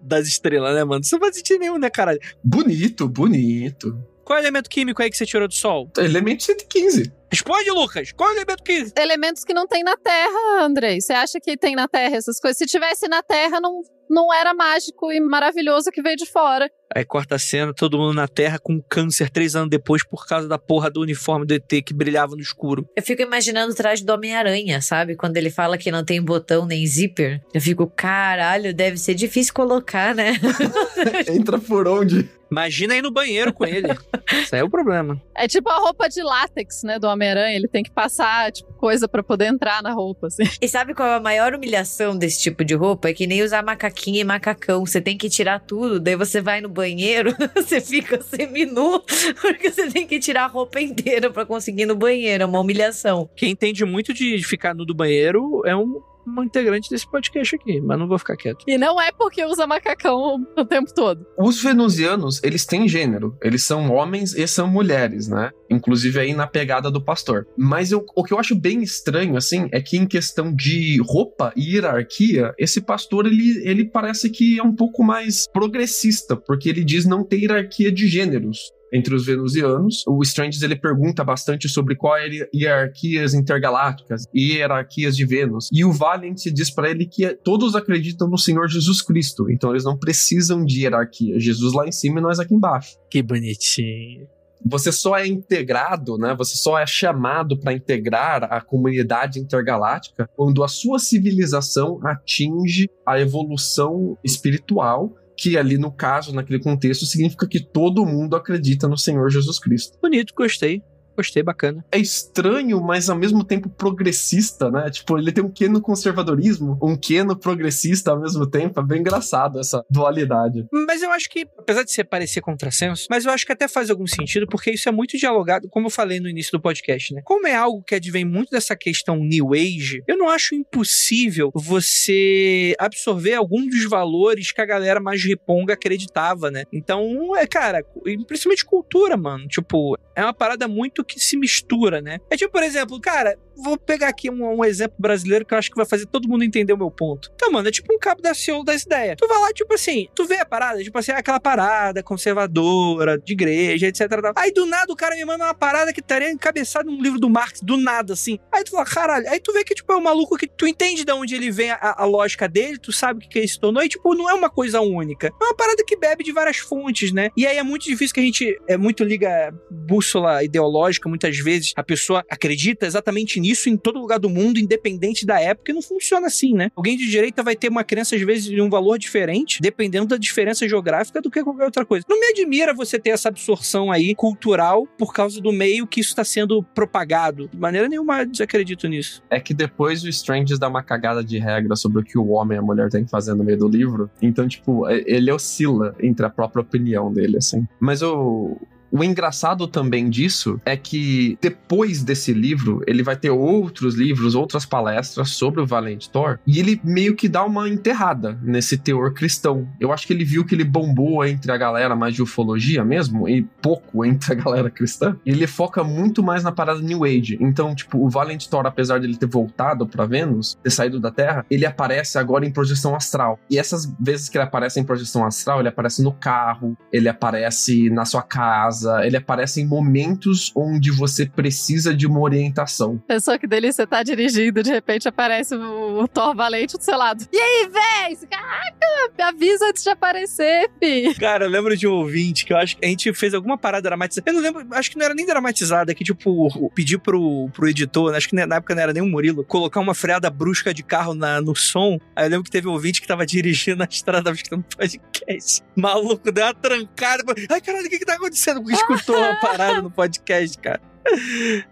S1: das estrelas, né, mano? Mano. Isso não faz sentido nenhum, né, caralho?
S2: Bonito, bonito.
S1: Qual é o elemento químico aí que você tirou do Sol?
S2: Elemento 115.
S1: Responde, Lucas. Qual é o elemento químico?
S4: Elementos que não tem na Terra, Andrei. Você acha que tem na Terra essas coisas? Se tivesse na Terra, não, não era mágico e maravilhoso que veio de fora.
S1: Aí corta a cena, todo mundo na Terra com câncer três anos depois por causa da porra do uniforme do ET que brilhava no escuro.
S3: Eu fico imaginando o traje do Homem-Aranha, sabe? Quando ele fala que não tem botão nem zíper. Eu fico, caralho, deve ser difícil colocar, né?
S2: Entra por onde?
S1: Imagina ir no banheiro com ele. Isso aí é o problema.
S4: É tipo a roupa de látex, né, do Homem-Aranha. Ele tem que passar, tipo, coisa para poder entrar na roupa, assim.
S3: E sabe qual é a maior humilhação desse tipo de roupa? É que nem usar macaquinha e macacão. Você tem que tirar tudo, daí você vai no banheiro, você fica seminu, porque você tem que tirar a roupa inteira para conseguir ir no banheiro. É uma humilhação.
S1: Quem entende muito de ficar no do banheiro é um uma integrante desse podcast aqui, mas não vou ficar quieto.
S4: E não é porque usa macacão o tempo todo.
S2: Os venusianos, eles têm gênero. Eles são homens e são mulheres, né? Inclusive aí na pegada do pastor. Mas eu, o que eu acho bem estranho, assim, é que em questão de roupa e hierarquia, esse pastor, ele, ele parece que é um pouco mais progressista, porque ele diz não ter hierarquia de gêneros entre os venusianos. O Strange ele pergunta bastante sobre qual é hierarquias intergalácticas e hierarquias de Vênus. E o Valiant diz para ele que todos acreditam no Senhor Jesus Cristo, então eles não precisam de hierarquia. Jesus lá em cima e nós aqui embaixo.
S1: Que bonitinho
S2: você só é integrado, né? Você só é chamado para integrar a comunidade intergaláctica quando a sua civilização atinge a evolução espiritual que ali no caso, naquele contexto, significa que todo mundo acredita no Senhor Jesus Cristo.
S1: Bonito, gostei. Gostei, bacana.
S2: É estranho, mas ao mesmo tempo progressista, né? Tipo, ele tem um quê no conservadorismo, um quê no progressista ao mesmo tempo. É bem engraçado essa dualidade.
S1: Mas eu acho que, apesar de ser parecer contrassenso, mas eu acho que até faz algum sentido, porque isso é muito dialogado, como eu falei no início do podcast, né? Como é algo que advém muito dessa questão New Age, eu não acho impossível você absorver algum dos valores que a galera mais riponga acreditava, né? Então, é, cara, principalmente cultura, mano. Tipo, é uma parada muito que se mistura, né? É tipo, por exemplo, cara, vou pegar aqui um, um, exemplo brasileiro que eu acho que vai fazer todo mundo entender o meu ponto. Então, mano, é tipo um cabo da Ciolo das ideias. Tu vai lá, tipo assim, tu vê a parada, tipo assim, aquela parada conservadora, de igreja, etc. Aí do nada o cara me manda uma parada que estaria encabeçada num livro do Marx, do nada, assim. Aí tu fala, caralho, aí tu vê que, tipo, é um maluco que tu entende de onde ele vem a, a lógica dele, tu sabe o que, que ele se tornou, e, tipo, não é uma coisa única. É uma parada que bebe de várias fontes, né? E aí é muito difícil que a gente, é muito liga bússola ideológica tecnológica, muitas vezes a pessoa acredita exatamente nisso em todo lugar do mundo, independente da época, e não funciona assim, né? Alguém de direita vai ter uma crença, às vezes, de um valor diferente, dependendo da diferença geográfica do que qualquer outra coisa. Não me admira você ter essa absorção aí cultural por causa do meio que isso está sendo propagado. De maneira nenhuma desacredito nisso.
S2: É que depois o Strange dá uma cagada de regra sobre o que o homem e a mulher têm que fazer no meio do livro. Então, tipo, ele oscila entre a própria opinião dele, assim. Mas o, o engraçado também disso é que depois desse livro, ele vai ter outros livros, outras palestras sobre o Valiant Thor, e ele meio que dá uma enterrada nesse teor cristão. Eu acho que ele viu que ele bombou entre a galera mais de ufologia mesmo, e pouco entre a galera cristã. E ele foca muito mais na parada New Age. Então, tipo, o Valiant Thor, apesar de ele ter voltado para Vênus, ter saído da Terra, ele aparece agora em projeção astral. E essas vezes que ele aparece em projeção astral, ele aparece no carro, ele aparece na sua casa casa, ele aparece em momentos onde você precisa de uma orientação.
S4: Pessoa que delícia, você tá dirigindo, de repente aparece o, o Thor Valente do seu lado. E aí, véi? Caraca, me avisa antes de aparecer, fi.
S1: Cara, eu lembro de um ouvinte que eu acho que a gente fez alguma parada dramatizada. Eu não lembro, acho que não era nem dramatizada, que tipo, pedir pro, pro editor, acho que na época não era nem o Murilo, colocar uma freada brusca de carro na, no som. Aí eu lembro que teve um ouvinte que tava dirigindo na estrada, tava escutando podcast. Maluco, deu uma trancada. Ai, caralho, o que que tá acontecendo? escutou a parada no podcast, cara.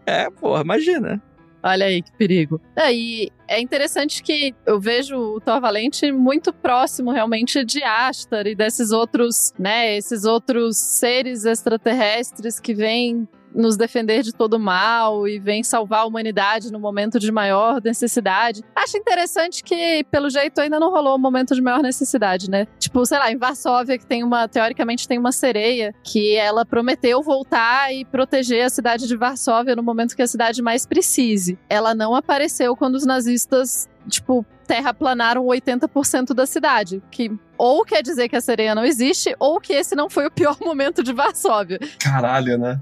S1: É, porra, imagina.
S4: Olha aí que perigo. É, e é interessante que eu vejo o Thor Valente muito próximo realmente de Astar e desses outros, né, esses outros seres extraterrestres que vêm nos defender de todo mal e vem salvar a humanidade no momento de maior necessidade. Acho interessante que, pelo jeito, ainda não rolou o um momento de maior necessidade, né? Tipo, sei lá, em Varsóvia, que tem uma, teoricamente, tem uma sereia que ela prometeu voltar e proteger a cidade de Varsóvia no momento que a cidade mais precise. Ela não apareceu quando os nazistas tipo, terraplanaram 80% da cidade. Que ou quer dizer que a sereia não existe, ou que esse não foi o pior momento de Varsóvia.
S2: Caralho, né?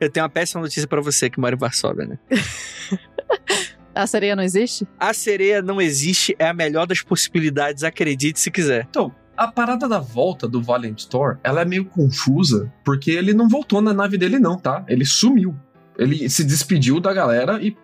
S1: Eu tenho uma péssima notícia para você que mora em Varsóvia, né?
S4: A sereia não existe?
S1: A sereia não existe, é a melhor das possibilidades, acredite se quiser.
S2: Então, a parada da volta do Valiant Thor, ela é meio confusa, porque ele não voltou na nave dele não, tá? Ele sumiu. Ele se despediu da galera e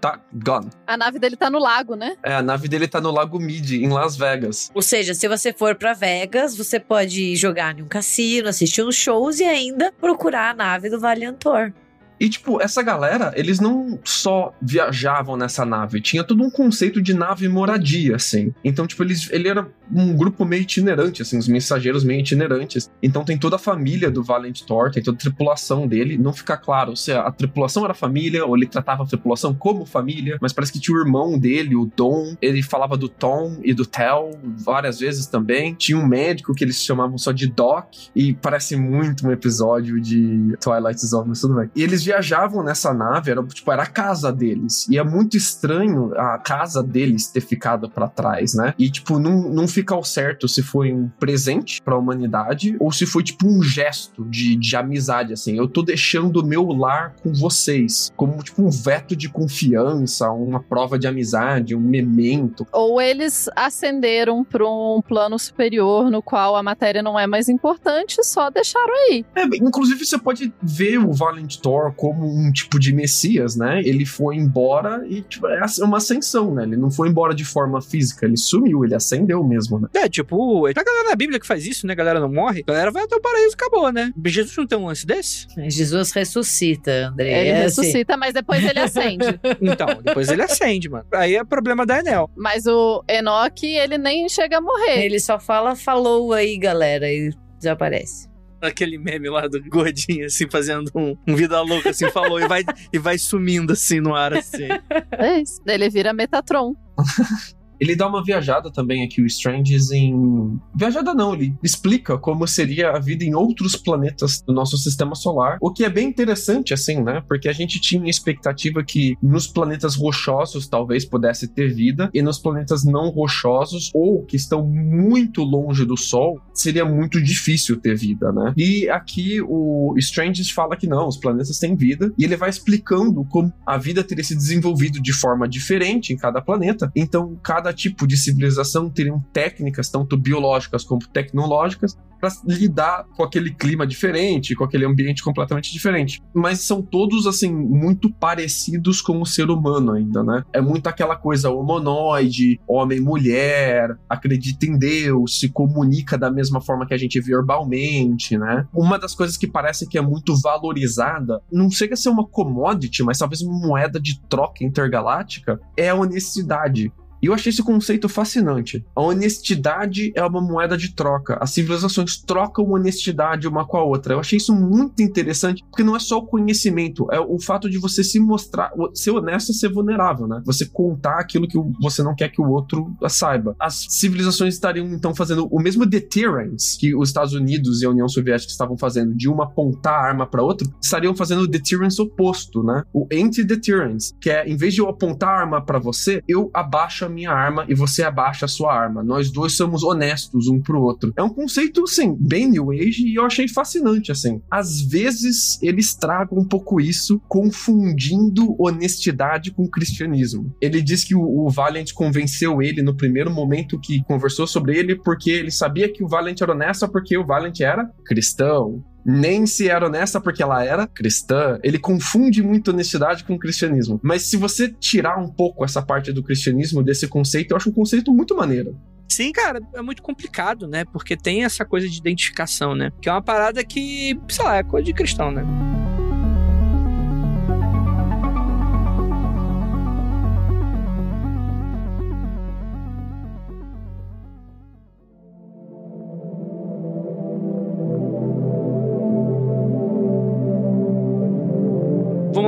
S2: tá gone.
S4: A nave dele tá no lago, né?
S2: É, a nave dele tá no Lago Mid, em Las Vegas.
S3: Ou seja, se você for para Vegas, você pode jogar em um cassino, assistir uns shows e ainda procurar a nave do Valiantor.
S2: E, tipo, essa galera, eles não só viajavam nessa nave, tinha todo um conceito de nave moradia, assim. Então, tipo, eles, ele era um grupo meio itinerante, assim, os mensageiros meio itinerantes. Então tem toda a família do Valent Thor, tem toda a tripulação dele. Não fica claro se a tripulação era família ou ele tratava a tripulação como família, mas parece que tinha o irmão dele, o Dom, ele falava do Tom e do Tel várias vezes também. Tinha um médico que eles chamavam só de Doc, e parece muito um episódio de Twilight Zone, mas tudo bem. E eles viajavam nessa nave, era, tipo, era a casa deles. E é muito estranho a casa deles ter ficado para trás, né? E, tipo, não, não fica ao certo se foi um presente para a humanidade ou se foi, tipo, um gesto de, de amizade, assim. Eu tô deixando o meu lar com vocês, como, tipo, um veto de confiança, uma prova de amizade, um memento.
S4: Ou eles ascenderam para um plano superior no qual a matéria não é mais importante, só deixaram aí.
S2: É, inclusive, você pode ver o Valent Thor como um tipo de Messias, né? Ele foi embora e tipo, é uma ascensão, né? Ele não foi embora de forma física, ele sumiu, ele ascendeu mesmo, né?
S1: É, tipo, é a galera na Bíblia que faz isso, né? A galera não morre, a galera vai até o paraíso acabou, né? Jesus não tem um lance desse?
S3: Jesus ressuscita, André.
S4: Ele é ressuscita, assim. mas depois ele acende.
S1: então, depois ele acende, mano. Aí é problema da Enel.
S4: Mas o Enoch, ele nem chega a morrer.
S3: Ele só fala, falou aí, galera, e desaparece
S1: aquele meme lá do gordinho, assim, fazendo um, um vida louca, assim, falou, e vai, e vai sumindo, assim, no ar, assim.
S4: É isso. Ele vira Metatron.
S2: Ele dá uma viajada também aqui, o Stranges, em. Viajada não, ele explica como seria a vida em outros planetas do nosso sistema solar. O que é bem interessante, assim, né? Porque a gente tinha expectativa que nos planetas rochosos talvez pudesse ter vida, e nos planetas não rochosos, ou que estão muito longe do Sol, seria muito difícil ter vida, né? E aqui o Stranges fala que não, os planetas têm vida, e ele vai explicando como a vida teria se desenvolvido de forma diferente em cada planeta. Então, cada cada tipo de civilização teriam técnicas, tanto biológicas como tecnológicas, para lidar com aquele clima diferente, com aquele ambiente completamente diferente. Mas são todos, assim, muito parecidos com o ser humano ainda, né? É muito aquela coisa humanoide, homem-mulher, acredita em Deus, se comunica da mesma forma que a gente verbalmente, né? Uma das coisas que parece que é muito valorizada, não chega a ser uma commodity, mas talvez uma moeda de troca intergaláctica, é a honestidade. E eu achei esse conceito fascinante. A honestidade é uma moeda de troca. As civilizações trocam honestidade uma com a outra. Eu achei isso muito interessante, porque não é só o conhecimento, é o fato de você se mostrar, ser honesto ser vulnerável, né? Você contar aquilo que você não quer que o outro saiba. As civilizações estariam então fazendo o mesmo deterrence que os Estados Unidos e a União Soviética estavam fazendo, de uma apontar a arma para outra, estariam fazendo o deterrence oposto, né? O anti-deterrence, que é em vez de eu apontar a arma para você, eu abaixo a minha arma e você abaixa a sua arma. Nós dois somos honestos um pro outro. É um conceito, sim, bem New Age e eu achei fascinante, assim. Às vezes eles tragam um pouco isso, confundindo honestidade com cristianismo. Ele diz que o, o Valiant convenceu ele no primeiro momento que conversou sobre ele, porque ele sabia que o Valiant era honesto, porque o Valiant era cristão nem se era honesta porque ela era cristã. Ele confunde muito honestidade com cristianismo. Mas se você tirar um pouco essa parte do cristianismo desse conceito, eu acho um conceito muito maneiro.
S1: Sim, cara, é muito complicado, né? Porque tem essa coisa de identificação, né? Que é uma parada que, sei lá, é coisa de cristão, né?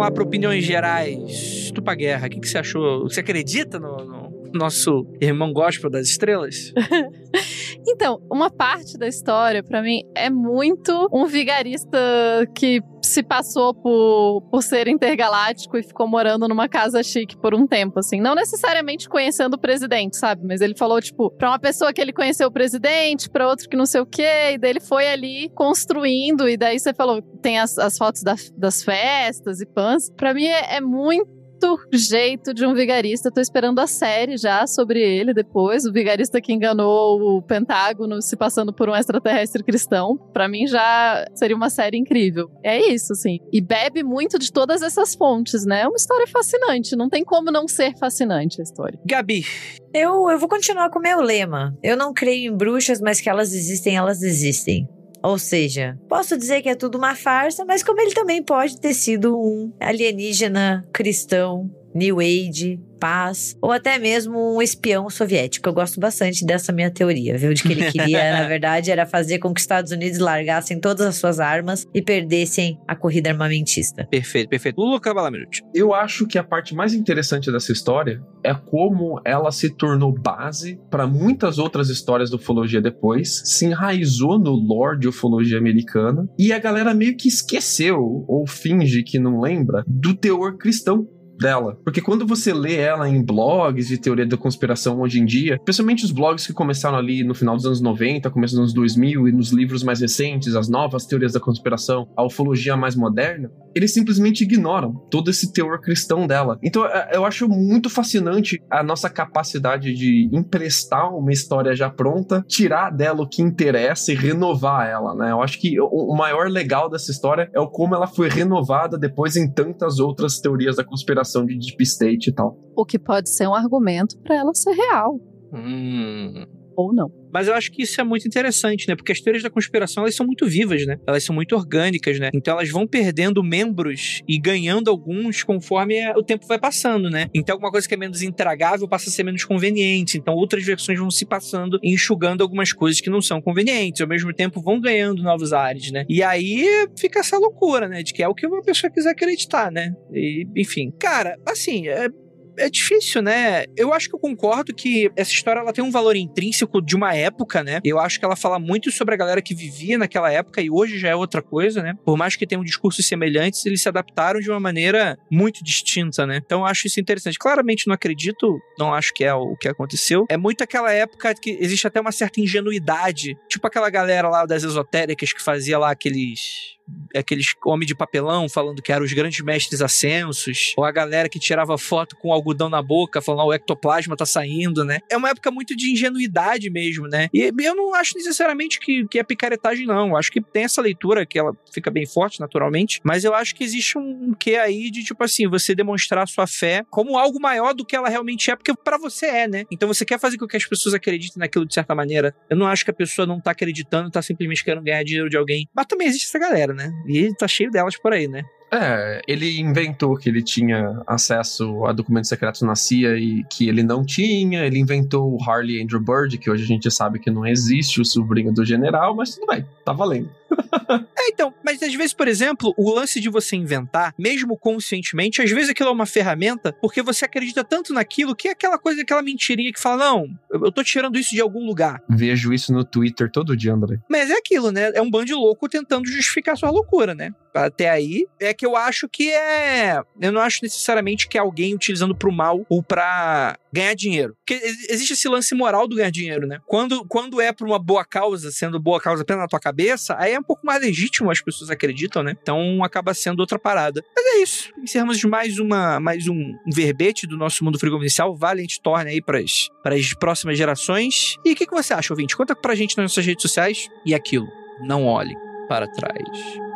S1: Vamos lá para opiniões gerais. Tupa Guerra, o que, que você achou? Você acredita no, no nosso irmão gospel das estrelas?
S4: então, uma parte da história, para mim, é muito um vigarista que se passou por, por ser intergaláctico e ficou morando numa casa chique por um tempo, assim. Não necessariamente conhecendo o presidente, sabe? Mas ele falou, tipo, pra uma pessoa que ele conheceu o presidente, pra outro que não sei o quê, e daí ele foi ali construindo, e daí você falou, tem as, as fotos da, das festas e pãs. Pra mim é, é muito jeito de um vigarista. Tô esperando a série já sobre ele depois. O vigarista que enganou o Pentágono se passando por um extraterrestre cristão. Para mim já seria uma série incrível. É isso, sim. E bebe muito de todas essas fontes, né? É uma história fascinante. Não tem como não ser fascinante a história.
S1: Gabi.
S3: Eu, eu vou continuar com o meu lema. Eu não creio em bruxas, mas que elas existem, elas existem. Ou seja, posso dizer que é tudo uma farsa, mas como ele também pode ter sido um alienígena cristão, New Age, paz, ou até mesmo um espião soviético. Eu gosto bastante dessa minha teoria, viu? De que ele queria, na verdade, era fazer com que os Estados Unidos largassem todas as suas armas e perdessem a corrida armamentista.
S1: Perfeito, perfeito. Lula Cavalamute.
S2: Eu acho que a parte mais interessante dessa história é como ela se tornou base para muitas outras histórias de ufologia depois, se enraizou no lore de ufologia americana e a galera meio que esqueceu ou finge que não lembra do teor cristão dela. Porque quando você lê ela em blogs de teoria da conspiração hoje em dia, especialmente os blogs que começaram ali no final dos anos 90, começo dos anos 2000 e nos livros mais recentes, as novas teorias da conspiração, a ufologia mais moderna, eles simplesmente ignoram todo esse teor cristão dela. Então é, eu acho muito fascinante a nossa capacidade de emprestar uma história já pronta, tirar dela o que interessa e renovar ela, né? Eu acho que o maior legal dessa história é o como ela foi renovada depois em tantas outras teorias da conspiração de Deep State e tal.
S4: O que pode ser um argumento para ela ser real.
S1: Hum.
S4: Ou não.
S1: Mas eu acho que isso é muito interessante, né? Porque as teorias da conspiração, elas são muito vivas, né? Elas são muito orgânicas, né? Então elas vão perdendo membros e ganhando alguns conforme o tempo vai passando, né? Então alguma coisa que é menos intragável passa a ser menos conveniente. Então outras versões vão se passando e enxugando algumas coisas que não são convenientes. Ao mesmo tempo vão ganhando novos ares, né? E aí fica essa loucura, né? De que é o que uma pessoa quiser acreditar, né? E, enfim. Cara, assim, é é difícil, né? Eu acho que eu concordo que essa história ela tem um valor intrínseco de uma época, né? Eu acho que ela fala muito sobre a galera que vivia naquela época e hoje já é outra coisa, né? Por mais que tenham discursos semelhantes, eles se adaptaram de uma maneira muito distinta, né? Então eu acho isso interessante. Claramente não acredito, não acho que é o que aconteceu. É muito aquela época que existe até uma certa ingenuidade, tipo aquela galera lá das esotéricas que fazia lá aqueles aqueles homem de papelão falando que eram os grandes mestres ascensos, ou a galera que tirava foto com algodão na boca, falando, oh, o ectoplasma tá saindo, né? É uma época muito de ingenuidade mesmo, né? E eu não acho necessariamente que, que é picaretagem, não. Eu acho que tem essa leitura que ela fica bem forte, naturalmente, mas eu acho que existe um quê aí de, tipo assim, você demonstrar sua fé como algo maior do que ela realmente é, porque para você é, né? Então você quer fazer com que as pessoas acreditem naquilo de certa maneira. Eu não acho que a pessoa não tá acreditando, tá simplesmente querendo ganhar dinheiro de alguém. Mas também existe essa galera, né? E tá cheio delas por aí, né?
S2: É, ele inventou que ele tinha acesso a documentos secretos na CIA e que ele não tinha. Ele inventou o Harley Andrew Bird, que hoje a gente sabe que não existe, o sobrinho do general, mas tudo bem, tá valendo.
S1: É, então, mas às vezes, por exemplo, o lance de você inventar, mesmo conscientemente, às vezes aquilo é uma ferramenta porque você acredita tanto naquilo que é aquela coisa, aquela mentirinha que fala, não, eu tô tirando isso de algum lugar.
S2: Vejo isso no Twitter todo dia, André.
S1: Mas é aquilo, né? É um bando de louco tentando justificar sua loucura, né? Até aí, é que eu acho que é. Eu não acho necessariamente que é alguém utilizando pro mal ou pra ganhar dinheiro. Porque existe esse lance moral do ganhar dinheiro, né? Quando, quando é por uma boa causa, sendo boa causa apenas na tua cabeça, aí é um pouco mais legítimo, as pessoas acreditam, né? Então acaba sendo outra parada. Mas é isso. Encerramos mais, uma, mais um, verbete do nosso mundo frigominicial. Valent torne aí para as próximas gerações. E o que, que você acha, ouvinte? Conta pra gente nas nossas redes sociais. E aquilo, não olhe para trás.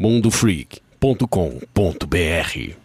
S5: mundofreak.com.br